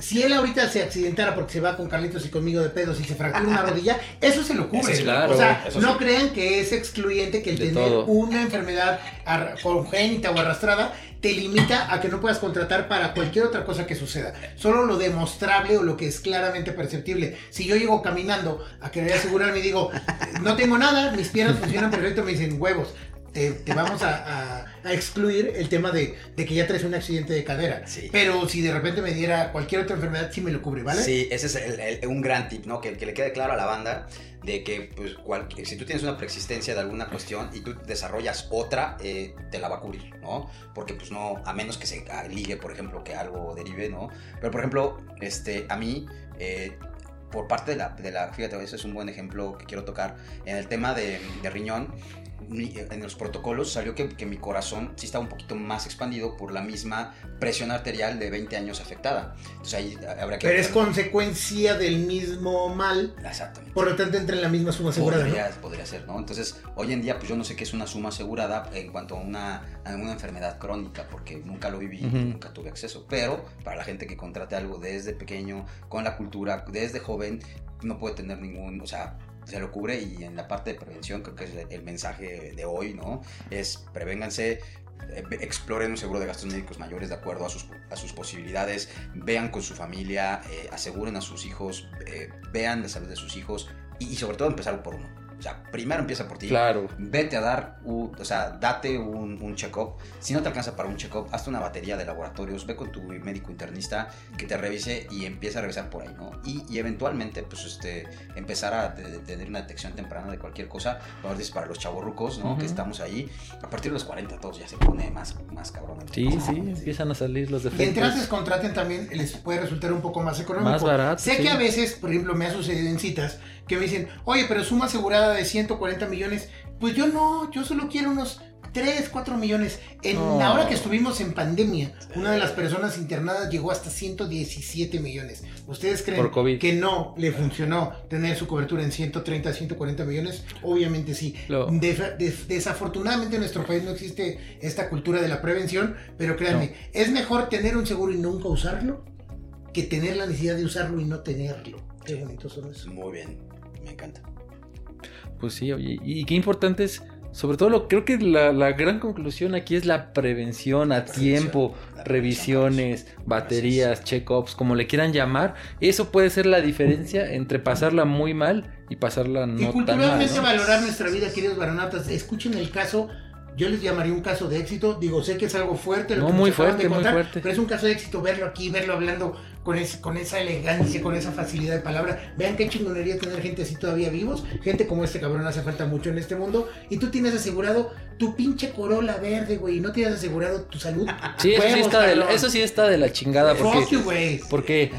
si él ahorita se accidentara porque se va con Carlitos y conmigo de pedos y se fractura una rodilla, eso se lo cubre. o sea, no crean que es excluyente que el tener una enfermedad congénita o arrastrada te limita a que no puedas contratar para cualquier otra cosa que suceda. Solo lo demostrable o lo que es claramente perceptible. Si yo llego caminando a querer asegurarme y digo, no tengo nada, mis piernas funcionan perfecto, me dicen huevos te, vamos a, excluir el tema de, que ya traes un accidente de cadera. Pero si de repente me diera cualquier otra enfermedad, sí me lo cubre, ¿vale? Sí, ese es un gran tip, ¿no? Que, le quede claro a la banda de que pues, si tú tienes una preexistencia de alguna cuestión y tú desarrollas otra, eh, te la va a cubrir, ¿no? Porque pues no, a menos que se ligue, por ejemplo, que algo derive, ¿no? Pero por ejemplo, este, a mí... Eh, por parte de la, de la, fíjate, ese es un buen ejemplo que quiero tocar, en el tema de, de riñón, en los protocolos salió que, que, mi corazón sí estaba un poquito más expandido por la misma presión arterial de 20 años afectada. Entonces ahí habrá que... Pero es consecuencia del mismo mal. Exactamente. Por lo tanto entra en la misma suma asegurada. Podría, podría ser, ¿no? Entonces hoy en día pues yo no sé qué es una suma asegurada en cuanto a una, a una enfermedad crónica porque nunca lo viví, nunca tuve acceso. Pero para la gente que contrate algo desde pequeño, con la cultura, desde joven, no puede tener ningún, o sea, se lo cubre y en la parte de prevención creo que es el mensaje de hoy, ¿no? Es prevénganse, eh, exploren un seguro de gastos médicos mayores de acuerdo a sus, a sus posibilidades, vean con su familia, eh, aseguren a sus hijos, eh, vean la salud de sus hijos y sobre todo empezar por uno. O sea, primero empieza por ti. Claro. Vete a dar, o sea, date un, un check-up. Si no te alcanza para un check-up, hazte una batería de laboratorios, ve con tu médico internista que te revise y empieza a revisar por ahí, ¿no? Y, y eventualmente, pues, este, empezar a tener una detección temprana de cualquier cosa. Ahora dices para los chavorrucos, ¿no? Que estamos ahí. A partir de los 40 todos ya se pone más, más cabrón. Sí, sí, empiezan a salir los defectos. Mientras contraten también, les puede resultar un poco más económico. Más barato. Sé que a veces, por ejemplo, me ha sucedido en citas que me dicen, oye, pero suma asegurada de 140 millones. Pues yo no, yo solo quiero unos 3, 4 millones. En la hora que estuvimos en pandemia, una de las personas internadas llegó hasta 117 millones. ¿Ustedes creen que no le funcionó tener su cobertura en 130, 140 millones? Obviamente sí. desafortunadamente en nuestro país no existe esta cultura de la prevención, pero créanme, es mejor tener un seguro y nunca usarlo que tener la necesidad de usarlo y no tenerlo. Qué bonito son eso. Muy bien me encanta. Pues sí, oye, y qué importante es, sobre todo lo, creo que la, gran conclusión aquí es la prevención a tiempo, revisiones, baterías, check-ups, como le quieran llamar. Eso puede ser la diferencia entre pasarla muy mal y pasarla no y culturalmente tan mal, valorar nuestra vida, queridos baronatas. Escuchen el caso yo les llamaría un caso de éxito. Digo, sé que es algo fuerte. Lo no, muy fuerte, muy fuerte. Pero es un caso de éxito verlo aquí, verlo hablando con, con esa elegancia, con esa facilidad de palabra. Vean qué chingonería tener gente así todavía vivos. Gente como este cabrón hace falta mucho en este mundo. Y tú tienes asegurado tu pinche corola verde, güey. Y no tienes asegurado tu salud. Sí, eso, sí está de la, eso sí está de la chingada. Porque, porque,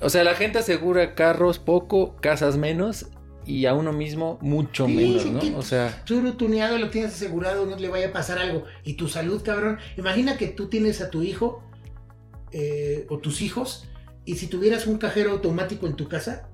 o sea, la gente asegura carros poco, casas menos y a uno mismo mucho menos, ¿no? o sea, tú tuneado lo tienes asegurado, no le vaya a pasar algo. Y tu salud, cabrón. Imagina que tú tienes a tu hijo eh, o tus hijos y si tuvieras un cajero automático en tu casa,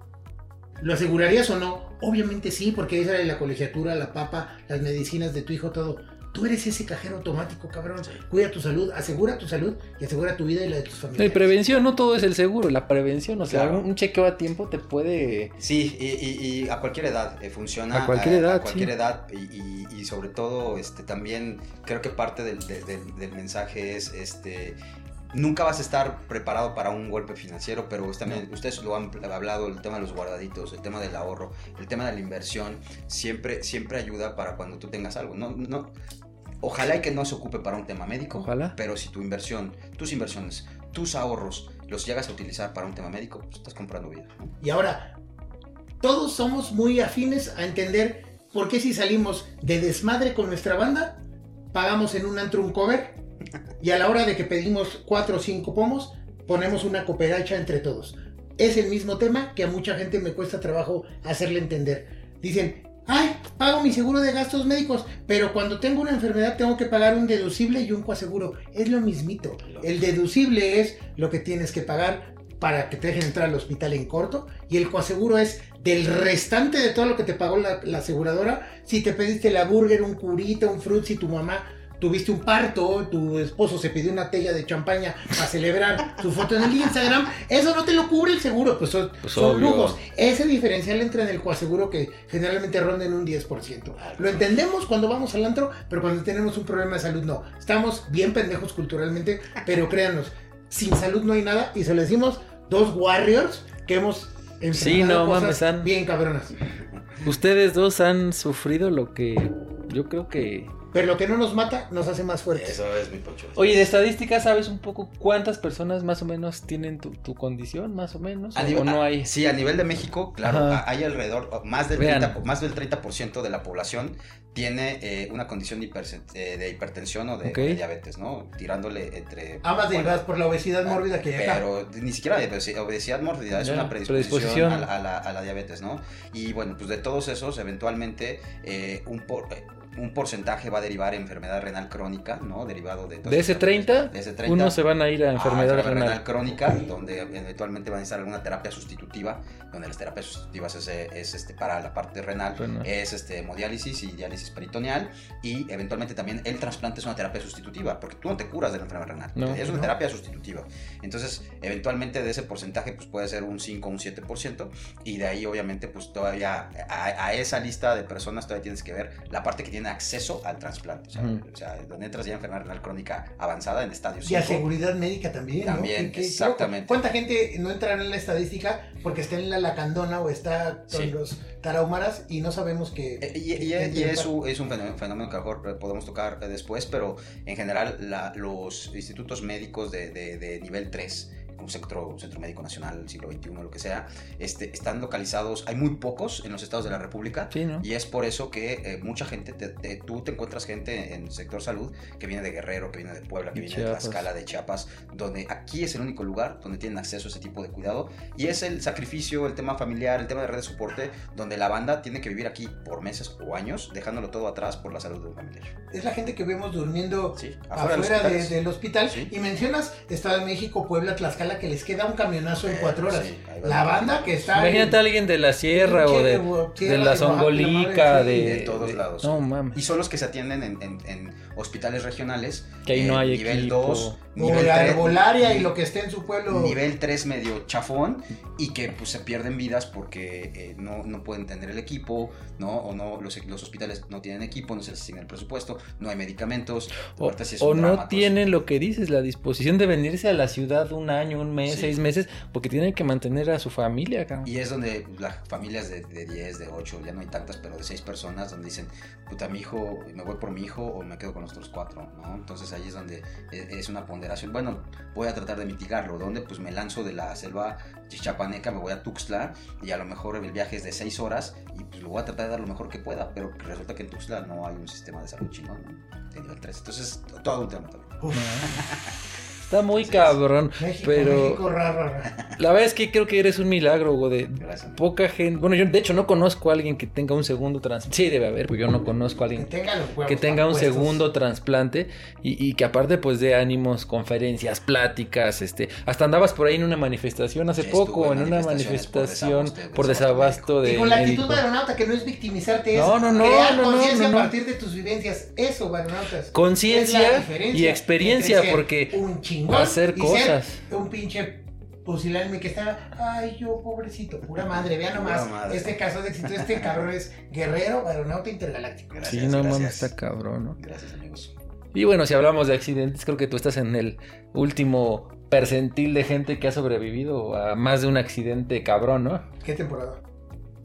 ¿lo asegurarías o no? Obviamente sí, porque esa es la colegiatura, la papa, las medicinas de tu hijo, todo. Tú eres ese cajero automático, cabrón. Cuida tu salud, asegura tu salud y asegura tu vida y la de tus familiares. La prevención, no todo es el seguro, la prevención, o sea, un chequeo a tiempo te puede... Sí, y, a cualquier edad eh, funciona. A cualquier edad. A cualquier edad y, sobre todo, este, también creo que parte del, del mensaje es, este, nunca vas a estar preparado para un golpe financiero, pero ustedes lo han hablado, el tema de los guardaditos, el tema del ahorro, el tema de la inversión, siempre, siempre ayuda para cuando tú tengas algo. No, no, ojalá y que no se ocupe para un tema médico, ojalá. pero si tu inversión, tus inversiones, tus ahorros los llegas a utilizar para un tema médico, pues estás comprando vida. Y ahora, todos somos muy afines a entender por qué si salimos de desmadre con nuestra banda, pagamos en un antro un cover y a la hora de que pedimos cuatro o cinco pomos, ponemos una cooperacha entre todos. Es el mismo tema que a mucha gente me cuesta trabajo hacerle entender. Dicen, ay, pago mi seguro de gastos médicos, pero cuando tengo una enfermedad tengo que pagar un deducible y un coaseguro. Es lo mismito. El deducible es lo que tienes que pagar para que te dejen entrar al hospital en corto y el coaseguro es del restante de todo lo que te pagó la, aseguradora. Si te pediste la burger, un curita, un fruit, si tu mamá tuviste un parto, tu esposo se pidió una tella de champaña para celebrar su foto en el Instagram, eso no te lo cubre el seguro, pues son, Pues son lujos. Ese diferencial entra en el coaseguro que generalmente ronda en un 10%. Lo entendemos cuando vamos al antro, pero cuando tenemos un problema de salud no. Estamos bien pendejos culturalmente, pero créanos, sin salud no hay nada y se lo decimos dos warriors que hemos Sí, no cosas mames, han- bien cabronas. Ustedes dos han sufrido lo que yo creo que... Pero lo que no nos mata nos hace más fuertes. Eso es mi poncho. Oye, de estadística, ¿sabes un poco cuántas personas más o menos tienen tu, tu condición, más o menos? A ¿O, nivel- o no hay? Sí, a nivel de México, claro, Ajá. hay alrededor, más del, Vean. 30, más del 30% de la población tiene eh, una condición de, eh, de hipertensión o de, diabetes, ¿no? Tirándole entre... Ambas bueno, derivadas por la obesidad mórbida que hay acá. Pero ni siquiera obesi- obesidad mórbida, es Ya, una predisposición, predisposición. A, la, a la- a la diabetes, ¿no? Y bueno, pues de todos esos, eventualmente, eh, un, por- eh, un porcentaje va a derivar en enfermedad renal crónica, ¿no? Derivado de... De ese 30, de ese 30 unos se van a ir a Ah, enfermedad renal. crónica, donde eventualmente van a necesitar alguna terapia sustitutiva, donde las terapias sustitutivas es, es, este, para la parte renal, Renal. es este, hemodiálisis y diálisis peritoneal, y eventualmente también el trasplante es una terapia sustitutiva, porque tú no te curas de la enfermedad renal, No. es una No. terapia sustitutiva. Entonces, eventualmente de ese porcentaje, pues puede ser un 5 o un 7%, y de ahí obviamente, pues todavía a, a esa lista de personas todavía tienes que ver la parte que tiene acceso al trasplante, o sea, o sea, donde entras ya en enfermedad renal crónica avanzada en estadio Y a 5. seguridad médica también, ¿no? También, qué exactamente. ¿Cuánta gente no entrará en la estadística porque está en la lacandona o está con Sí. los tarahumaras y no sabemos que... Eh, Y, y- que- y- que- y es, un, es un fenómeno, fenómeno que a lo mejor eh, podemos tocar eh, después, pero en general la- los institutos médicos de, de- de nivel 3, un centro, un centro médico nacional, siglo XXI, lo que sea, este, están localizados, hay muy pocos en los estados de la República. Sí, ¿no? Y es por eso que eh, mucha gente, te- te- tú te encuentras gente en el sector salud que viene de Guerrero, que viene de Puebla, que De viene de Chiapas. Tlaxcala, de Chiapas, donde aquí es el único lugar donde tienen acceso a ese tipo de cuidado. Y es el sacrificio, el tema familiar, el tema de red de soporte, donde la banda tiene que vivir aquí por meses o años, dejándolo todo atrás por la salud de un familiar. Es la gente que vemos durmiendo Sí, afuera, los de- hospitales. del hospital. Sí. Y mencionas Estado de México, Puebla, Tlaxcala, que les queda un camionazo en Eh, cuatro horas. sí, la banda que está... Imagínate a alguien de la sierra o de, la Zongolica, de, todos lados. No mames. Y son los que se atienden en, en- en hospitales regionales. Que ahí no eh, hay nivel equipo. 2, O nivel la 3, herbolaria y lo que esté en su pueblo. nivel 3 medio chafón y que pues se pierden vidas porque eh, no, no pueden tener el equipo, ¿no? O no, los, los hospitales no tienen equipo, no se les asigna el presupuesto, no hay medicamentos. O, o no tienen lo que dices, la disposición de venirse a la ciudad un año, un mes, Sí. seis meses, porque tienen que mantener a su familia, cabrón. Y es donde las familias de, de 10, de 8, ya no hay tantas, pero de 6 personas, donde dicen, puta, mi hijo, me voy por mi hijo o me quedo con los otros cuatro, ¿no? Entonces ahí es donde e- es una ponderación. Bueno, voy a tratar de mitigarlo. ¿Dónde? Pues me lanzo de la selva chichapaneca, me voy a Tuxtla y a lo mejor el viaje es de 6 horas y pues lo voy a tratar de dar lo mejor que pueda, pero resulta que en Tuxtla no hay un sistema de salud chingón, ¿no? De nivel 3. Entonces, todo un tema también. Está muy cabrón. México, pero México, ra, ra, ra. la verdad es que creo que eres un milagro, güey. de Gracias. Poca gente. Bueno, yo de hecho no conozco a alguien que tenga un segundo trasplante. Sí, debe haber, porque yo no conozco a Que alguien tenga los huevos que tenga un puestos. segundo trasplante y, y que aparte pues de ánimos, conferencias, pláticas, este, hasta andabas por ahí en una manifestación hace poco, en una por manifestación desabasto- por desabasto de Y con la actitud médicos. baronauta que no es victimizarte, es No, no, no, crear no, no, conciencia no, a partir de tus vivencias. Eso, baronautas. Conciencia y experiencia, porque un chingón hacer y cosas. ser un pinche pusilánime que está, ay, yo pobrecito, pura madre, vea nomás, madre. este caso de éxito, este cabrón es guerrero, baronauta intergaláctico. Gracias, Sí, no mames, está cabrón, ¿no? Gracias, amigos. Y bueno, si hablamos de accidentes, creo que tú estás en el último percentil de gente que ha sobrevivido a más de un accidente cabrón, ¿no? ¿Qué temporada?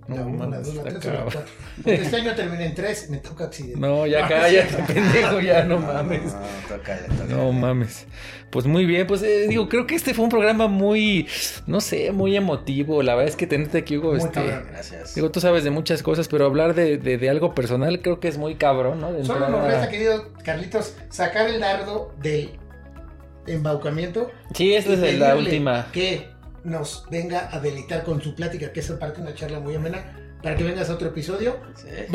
No la mames, dos, la tres o la cabrón. cuatro. Porque este año terminé en tres, me toca accidente. No, ya cállate, pendejo, ya no mames. No, toca, toca. No mames. Pues muy bien, pues eh, digo, creo que este fue un programa muy, no sé, muy emotivo. La verdad es que tenerte aquí, Hugo, Muy este, cabrón. Gracias. digo, tú sabes de muchas cosas, pero hablar de, de- de algo personal creo que es muy cabrón, ¿no? De Solo nos resta, querido Carlitos, sacar el dardo del embaucamiento. Sí, esta es la última. Que nos venga a deleitar con su plática, que es parte de una charla muy amena, para que vengas a otro episodio. E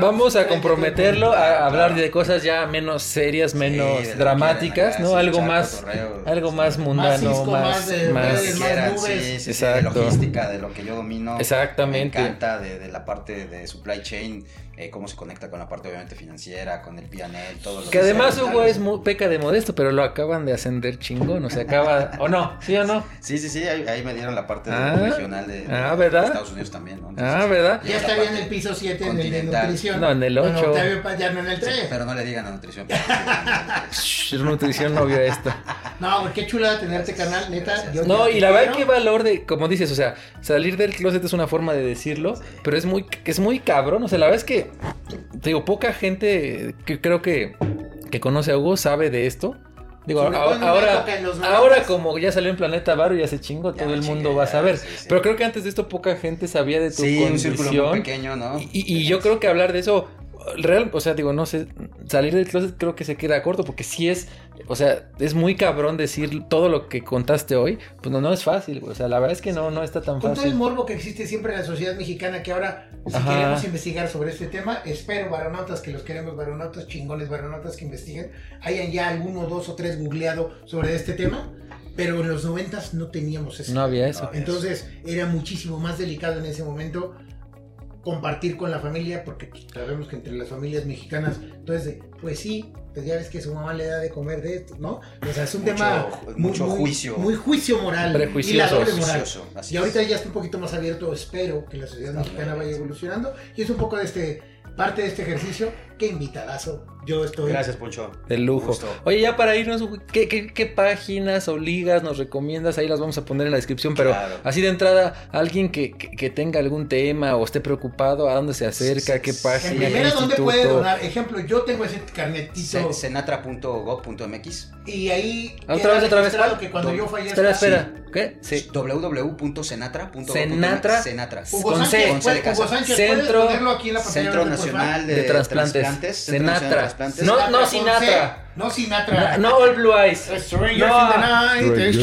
vamos a comprometerlo a hablar de cosas ya menos serias, menos dramáticas, ¿no? algo más, algo más mundano, más, más, nubes. Exacto. de logística, de lo que yo domino. Exactamente. Me encanta de, de la parte de supply chain eh, cómo se conecta con la parte obviamente financiera, con el PNL, todo lo que además Hugo es peca de modesto, pero lo acaban de ascender chingón, o sea, acaba, ¿o no? ¿Sí o no? Sí, sí, sí, ahí, me dieron la parte ah, regional de, ah, Estados Unidos también, ¿no? ah, ¿verdad? Ya estaría en el piso 7 en el de nutrición. No, en el 8. ya no en el 3. pero no le digan a nutrición. nutrición no vio esto. No, qué chula tenerte canal, neta. no, y la verdad qué valor de, como dices, o sea, salir del closet es una forma de decirlo, pero es muy, es muy cabrón, o sea, la verdad es que te digo, poca gente que creo que, que conoce a Hugo sabe de esto. Digo, ahora, ahora como ya salió en Planeta Varo y ya se chingo, todo el mundo va a saber. Pero creo que antes de esto poca gente sabía de tu condición. pequeño, ¿no? y, yo creo que hablar de eso real, o sea, digo, no sé, salir del closet creo que se queda corto porque si es, o sea, es muy cabrón decir todo lo que contaste hoy, pues no, no es fácil, o sea, la verdad es que no, no está tan fácil. Con todo el morbo que existe siempre en la sociedad mexicana que ahora, si queremos investigar sobre este tema, espero varonautas que los queremos varonautas, chingones varonautas que investiguen, hayan ya alguno, dos o tres googleado sobre este tema. Pero en los noventas no teníamos eso. No había eso. Entonces era muchísimo más delicado en ese momento compartir con la familia, porque sabemos que entre las familias mexicanas, entonces, pues sí, pues ya ves que su mamá le da de comer de esto, ¿no? O sea, es un tema mucho juicio. Muy juicio moral. Y la doble moral. Y ahorita ya está un poquito más abierto, espero que la sociedad mexicana vaya evolucionando. Y es un poco de este parte de este ejercicio. Qué invitadazo. Yo estoy. Gracias, Poncho. De lujo. Oye, ya para irnos, ¿qué, ¿qué, páginas o ligas nos recomiendas? Ahí las vamos a poner en la descripción, pero así de entrada, alguien que, que, tenga algún tema o esté preocupado, ¿a dónde se acerca? ¿Qué página? En primera, ¿dónde puede donar? Ejemplo, yo tengo ese carnetito. Senatra.gov.mx. Y ahí. Otra vez, otra vez. que cuando yo Espera, espera. ¿Qué? Sí. www.senatra.gov. Senatra. Senatra. Hugo Sánchez, Hugo Sánchez, Centro, aquí en la Centro Nacional de, Trasplantes. Senatra. No, no Sinatra. No Sinatra. No, All Blue Eyes. no. Ah, este es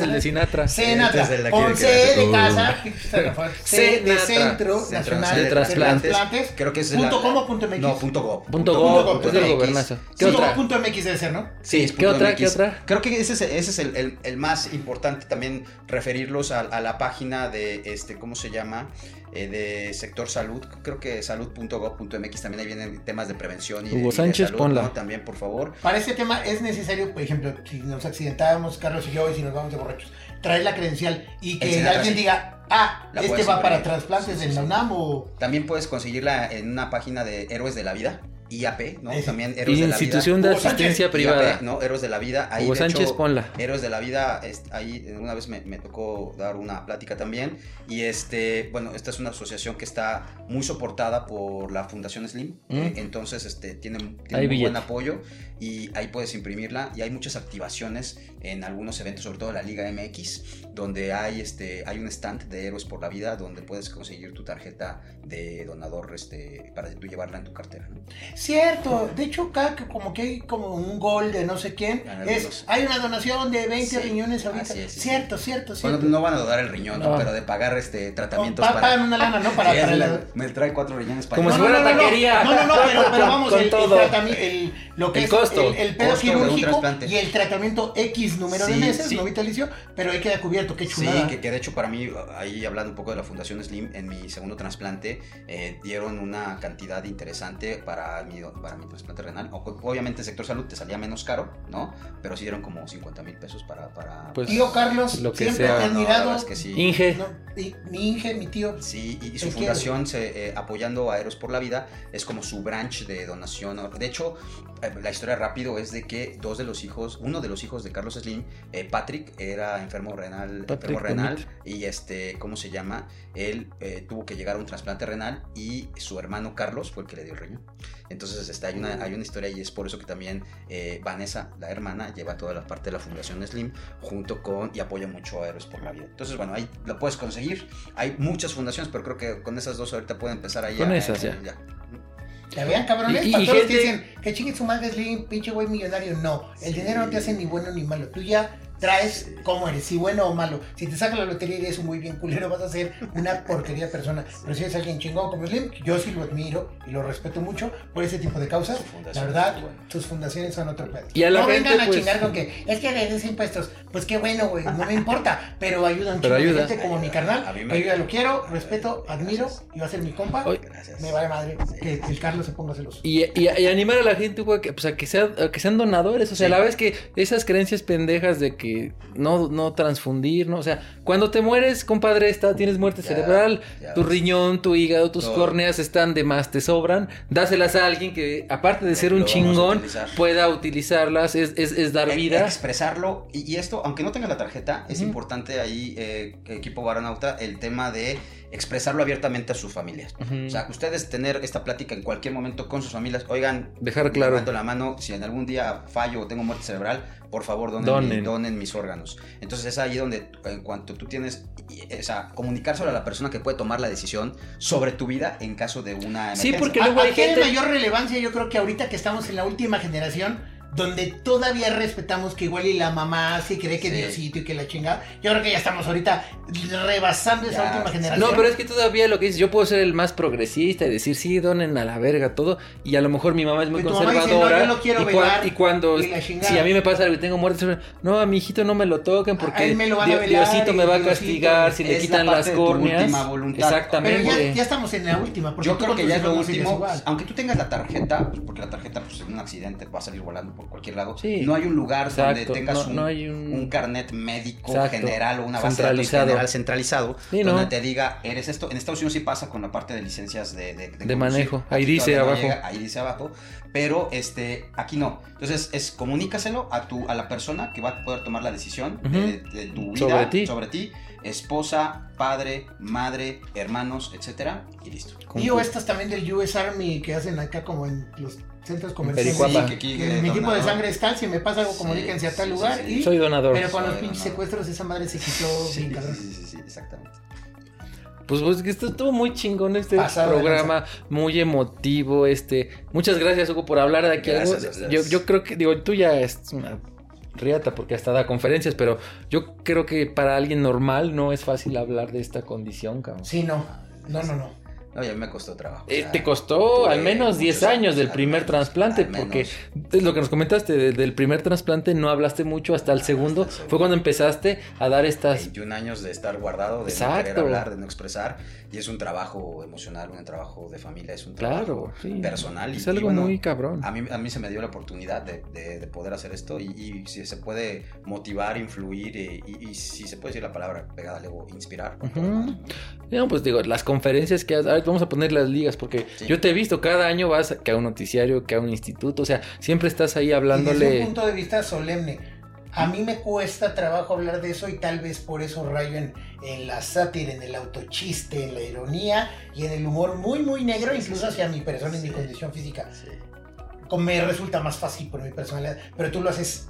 el de Sinatra. Sinatra. Este Con C de casa. C de Centro Nacional de Trasplantes. Creo que es punto com o punto MX. No, punto go. Punto go. Es del gobernazo. ¿Qué otra? Punto MX debe ser, ¿no? Sí, ¿Qué otra? ¿Qué otra? Creo que ese es, ese es el, el, más importante también referirlos a, a la página de este, ¿cómo se llama? Eh, de sector salud, creo que salud.gov.mx también ahí vienen temas de prevención y Hugo Sánchez, ponla. También, por favor. Para este tema es necesario, por ejemplo, si nos accidentábamos, Carlos y yo, y si nos vamos de borrachos, traer la credencial y que alguien diga, ah, este va para trasplantes del UNAM o... También puedes conseguirla en una página de Héroes de la Vida IAP, ¿no? También Héroes de la Vida. Institución de Asistencia Privada. ¿no? Héroes de la Vida. Ahí, Hugo Sánchez, ponla. Héroes de la Vida, ahí una vez me, tocó dar una plática también. Y este, bueno, esta es una asociación que está muy soportada por la Fundación Slim. Mm. Eh, entonces, este, tiene, tiene muy buen apoyo y ahí puedes imprimirla. Y hay muchas activaciones en algunos eventos, sobre todo la Liga MX, donde hay, este, hay un stand de Héroes por la Vida donde puedes conseguir tu tarjeta de donador este, para tú llevarla en tu cartera. ¿no? Cierto, de hecho acá como que hay como un gol de no sé quién, es, hay una donación de 20 riñones ahorita. cierto, cierto, cierto. no van a donar el riñón, pero de pagar este tratamientos para... Pagan una lana, ¿no? Para, Me trae cuatro riñones para... Como si fuera taquería. No, no, no, pero, pero vamos, el, el, lo que el es costo, el, pedo quirúrgico y el tratamiento X número de meses, no vitalicio, pero ahí queda cubierto, qué chulada. Sí, que, de hecho para mí, ahí hablando un poco de la Fundación Slim, en mi segundo trasplante, eh, dieron una cantidad interesante para mi, para mi trasplante renal. obviamente el sector salud te salía menos caro, ¿no? Pero sí dieron como 50 mil pesos para... para pues, tío Carlos, lo que siempre sea. admirado. que sí. Inge. mi Inge, mi tío. Sí, y, su fundación se, eh, apoyando a Eros por la Vida es como su branch de donación. De hecho, eh, la historia rápido es de que dos de los hijos, uno de los hijos de Carlos Slim, eh, Patrick, era enfermo renal, enfermo renal y este, ¿cómo se llama? Él tuvo que llegar a un trasplante renal y su hermano Carlos fue el que le dio el riñón. Entonces este, hay, una, hay una historia y es por eso que también eh, Vanessa, la hermana, lleva toda la parte de la Fundación Slim junto con y apoya mucho a Héroes por la Vida. Entonces, bueno, ahí lo puedes conseguir. Hay muchas fundaciones, pero creo que con esas dos ahorita pueden empezar ahí. Con esas ya. Ya vean, cabrones, y, para todos que dicen que chingue su madre Slim, pinche güey millonario. No, el dinero no te hace ni bueno ni malo. Tú ya traes cómo eres, si bueno o malo. Si te saca la lotería y eres un muy bien culero, vas a ser una porquería de persona. Pero si eres alguien chingón como Slim, yo sí lo admiro y lo respeto mucho por ese tipo de causas. La verdad, tus fundaciones son otro pedo. Y a la no gente, vengan a pues- chingar con que es que le des impuestos. Pues qué bueno, güey, no me importa, pero ayudan Pero chingo de ayuda. gente como mi carnal. A mí me- ayuda, lo quiero, respeto, admiro y va a ser mi compa. Gracias. Me vale madre que el Carlos se ponga celoso. Y, y- y animar a la gente, güey, que, pues, a, que sea, a que sean donadores. O sea, Sí. la vez que esas creencias pendejas de que no, no transfundir, ¿no? O sea, cuando te mueres, compadre, está, tienes muerte Ya, cerebral, ya tu ves. riñón, tu hígado, tus Todo. córneas están de más, te sobran. Dáselas a alguien que, aparte de ser Lo un chingón, utilizar. pueda utilizarlas, es, es, es dar E- vida. Expresarlo. Y, y esto, aunque no tenga la tarjeta, es importante ahí, eh, equipo Baranauta, el tema de expresarlo abiertamente a sus familias. O sea, ustedes tener esta plática en cualquier momento con sus familias. Oigan, Dejar claro. la mano, si en algún día fallo o tengo muerte cerebral, por favor donen, Donen. mi- donen mis órganos. Entonces es ahí donde, en cuanto tú tienes, o sea, comunicárselo a la persona que puede tomar la decisión sobre tu vida en caso de una Sí, emergencia. porque A- luego hay gente- mayor relevancia, yo creo que ahorita que estamos en la última generación, donde todavía respetamos que igual y la mamá sí cree que Sí. Diosito y que la chingada. Yo creo que ya estamos ahorita rebasando esa Ya, última generación. No, pero es que todavía lo que dices, yo puedo ser el más progresista y decir, sí, donen a la verga todo. Y a lo mejor mi mamá es muy mamá dice, conservadora. "No, yo quiero y, velar", y cuando, y si a mí me pasa algo y tengo muerte, no, a mi hijito no me lo toquen porque A él me lo van a Dio- velar Diosito me va a castigar si le quitan la las córneas. voluntad. Pero Exactamente. ya, ya estamos en la última. porque Yo creo que ya es lo último. Aunque tú tengas la tarjeta, pues, porque la tarjeta pues, en un accidente va a salir volando por cualquier lado. Sí. No hay un lugar donde tengas no- un, no hay un- un carnet médico Exacto. general o una base de datos general centralizado Sí, donde ¿no? te diga, eres esto. En Estados Unidos sí pasa con la parte de licencias de, de, De conducir. manejo. Ahí Aquí dice abajo. llega, ahí dice abajo. Pero este, aquí no. Entonces, es comunícaselo a, tu, a la persona que va a poder tomar la decisión de, de tu vida Sobre ti. sobre ti, esposa, padre, madre, hermanos, etcétera, y listo. Y o estas también del US Army que hacen acá como en los centros comerciales. Sí, que aquí Que mi tipo de donador. sangre es tal, si me pasa algo, Sí, comuníquense a tal sí, lugar. sí, sí. y, Soy donador. pero con los Soy pinches donador. secuestros esa madre se quitó Sí, bien sí, cabrón. sí, sí, sí, exactamente. Pues, pues que esto estuvo muy chingón este Pasado programa, muy emotivo, este. Muchas gracias, Hugo, por hablar de aquí. Gracias a Yo, yo creo que, digo, tú ya es una riata porque hasta da conferencias, pero yo creo que para alguien normal no es fácil hablar de esta condición, cabrón. Sí, no. No, no, no. No, ya me costó trabajo. Eh, te costó al menos muchos 10 años del primer menos, trasplante, porque es lo que nos comentaste, de- del primer trasplante no hablaste mucho hasta el segundo. el segundo. Fue cuando empezaste a dar estas 21 años de estar guardado, de no Exacto. querer hablar, de no expresar. Y es un trabajo emocional, un trabajo de familia, es un Claro, trabajo sí. personal. Es y, algo y bueno, muy cabrón. A mí, a mí se me dio la oportunidad de, de- de poder hacer esto y, y si se puede motivar, influir eh, y, y si se puede decir la palabra pegada al ego, inspirar. Ujú. más. No, pues digo, las conferencias que ver, vamos a poner las ligas, porque Sí. yo te he visto, cada año vas que a un noticiario, que a un instituto, o sea, siempre estás ahí Y desde un hablándole. punto de vista solemne, a mí me cuesta trabajo hablar de eso y tal vez por eso rayo en, en la sátira, en el autochiste, en la ironía y en el humor muy, muy negro, incluso hacia mi persona y mi Sí. condición física. Sí. Me resulta más fácil por mi personalidad, pero tú lo haces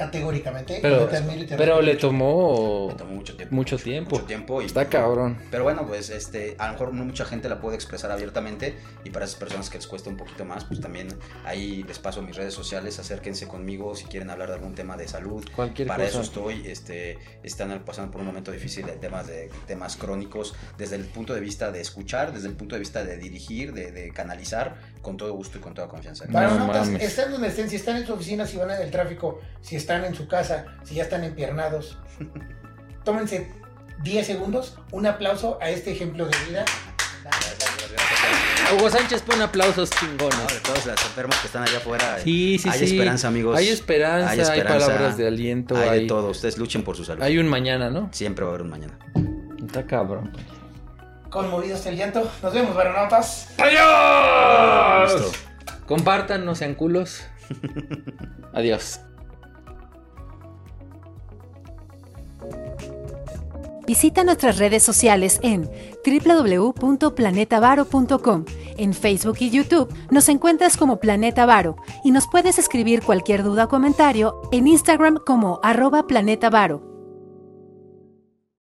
categóricamente. Pero, yo te admiro y te pero le tomó mucho tiempo. mucho tiempo. Mucho tiempo y Está cabrón. Pero bueno, pues este, a lo mejor no mucha gente la puede expresar abiertamente y para esas personas que les cuesta un poquito más, pues también ahí les paso mis redes sociales, acérquense conmigo si quieren hablar de algún tema de salud. Cualquier para cosa. eso estoy, este, están pasando por un momento difícil de temas de temas crónicos, desde el punto de vista de escuchar, desde el punto de vista de dirigir, de, de canalizar, con todo gusto y con toda confianza. Para No notas, mames. están donde estén, si están en su oficina, si van en el tráfico, si están en su casa, si ya están empiernados, tómense 10 segundos, un aplauso a este ejemplo de vida. Hugo Sánchez pone aplausos No, chingones. de todos los enfermos que están allá afuera. Sí, sí, hay sí. esperanza, amigos. Hay esperanza, hay, esperanza, palabras de aliento, Hay, hay, de todo. Ustedes luchen por su salud. hay un mañana, ¿no? Siempre va a haber un mañana. Está cabrón. Conmovido hasta el llanto. Nos vemos, varonautas. Listo. Compartan, no sean culos. Adiós. Visita nuestras redes sociales en www.planetavaro.com. En Facebook y YouTube nos encuentras como Planeta Varo y nos puedes escribir cualquier duda o comentario en Instagram como arroba Planeta Varo.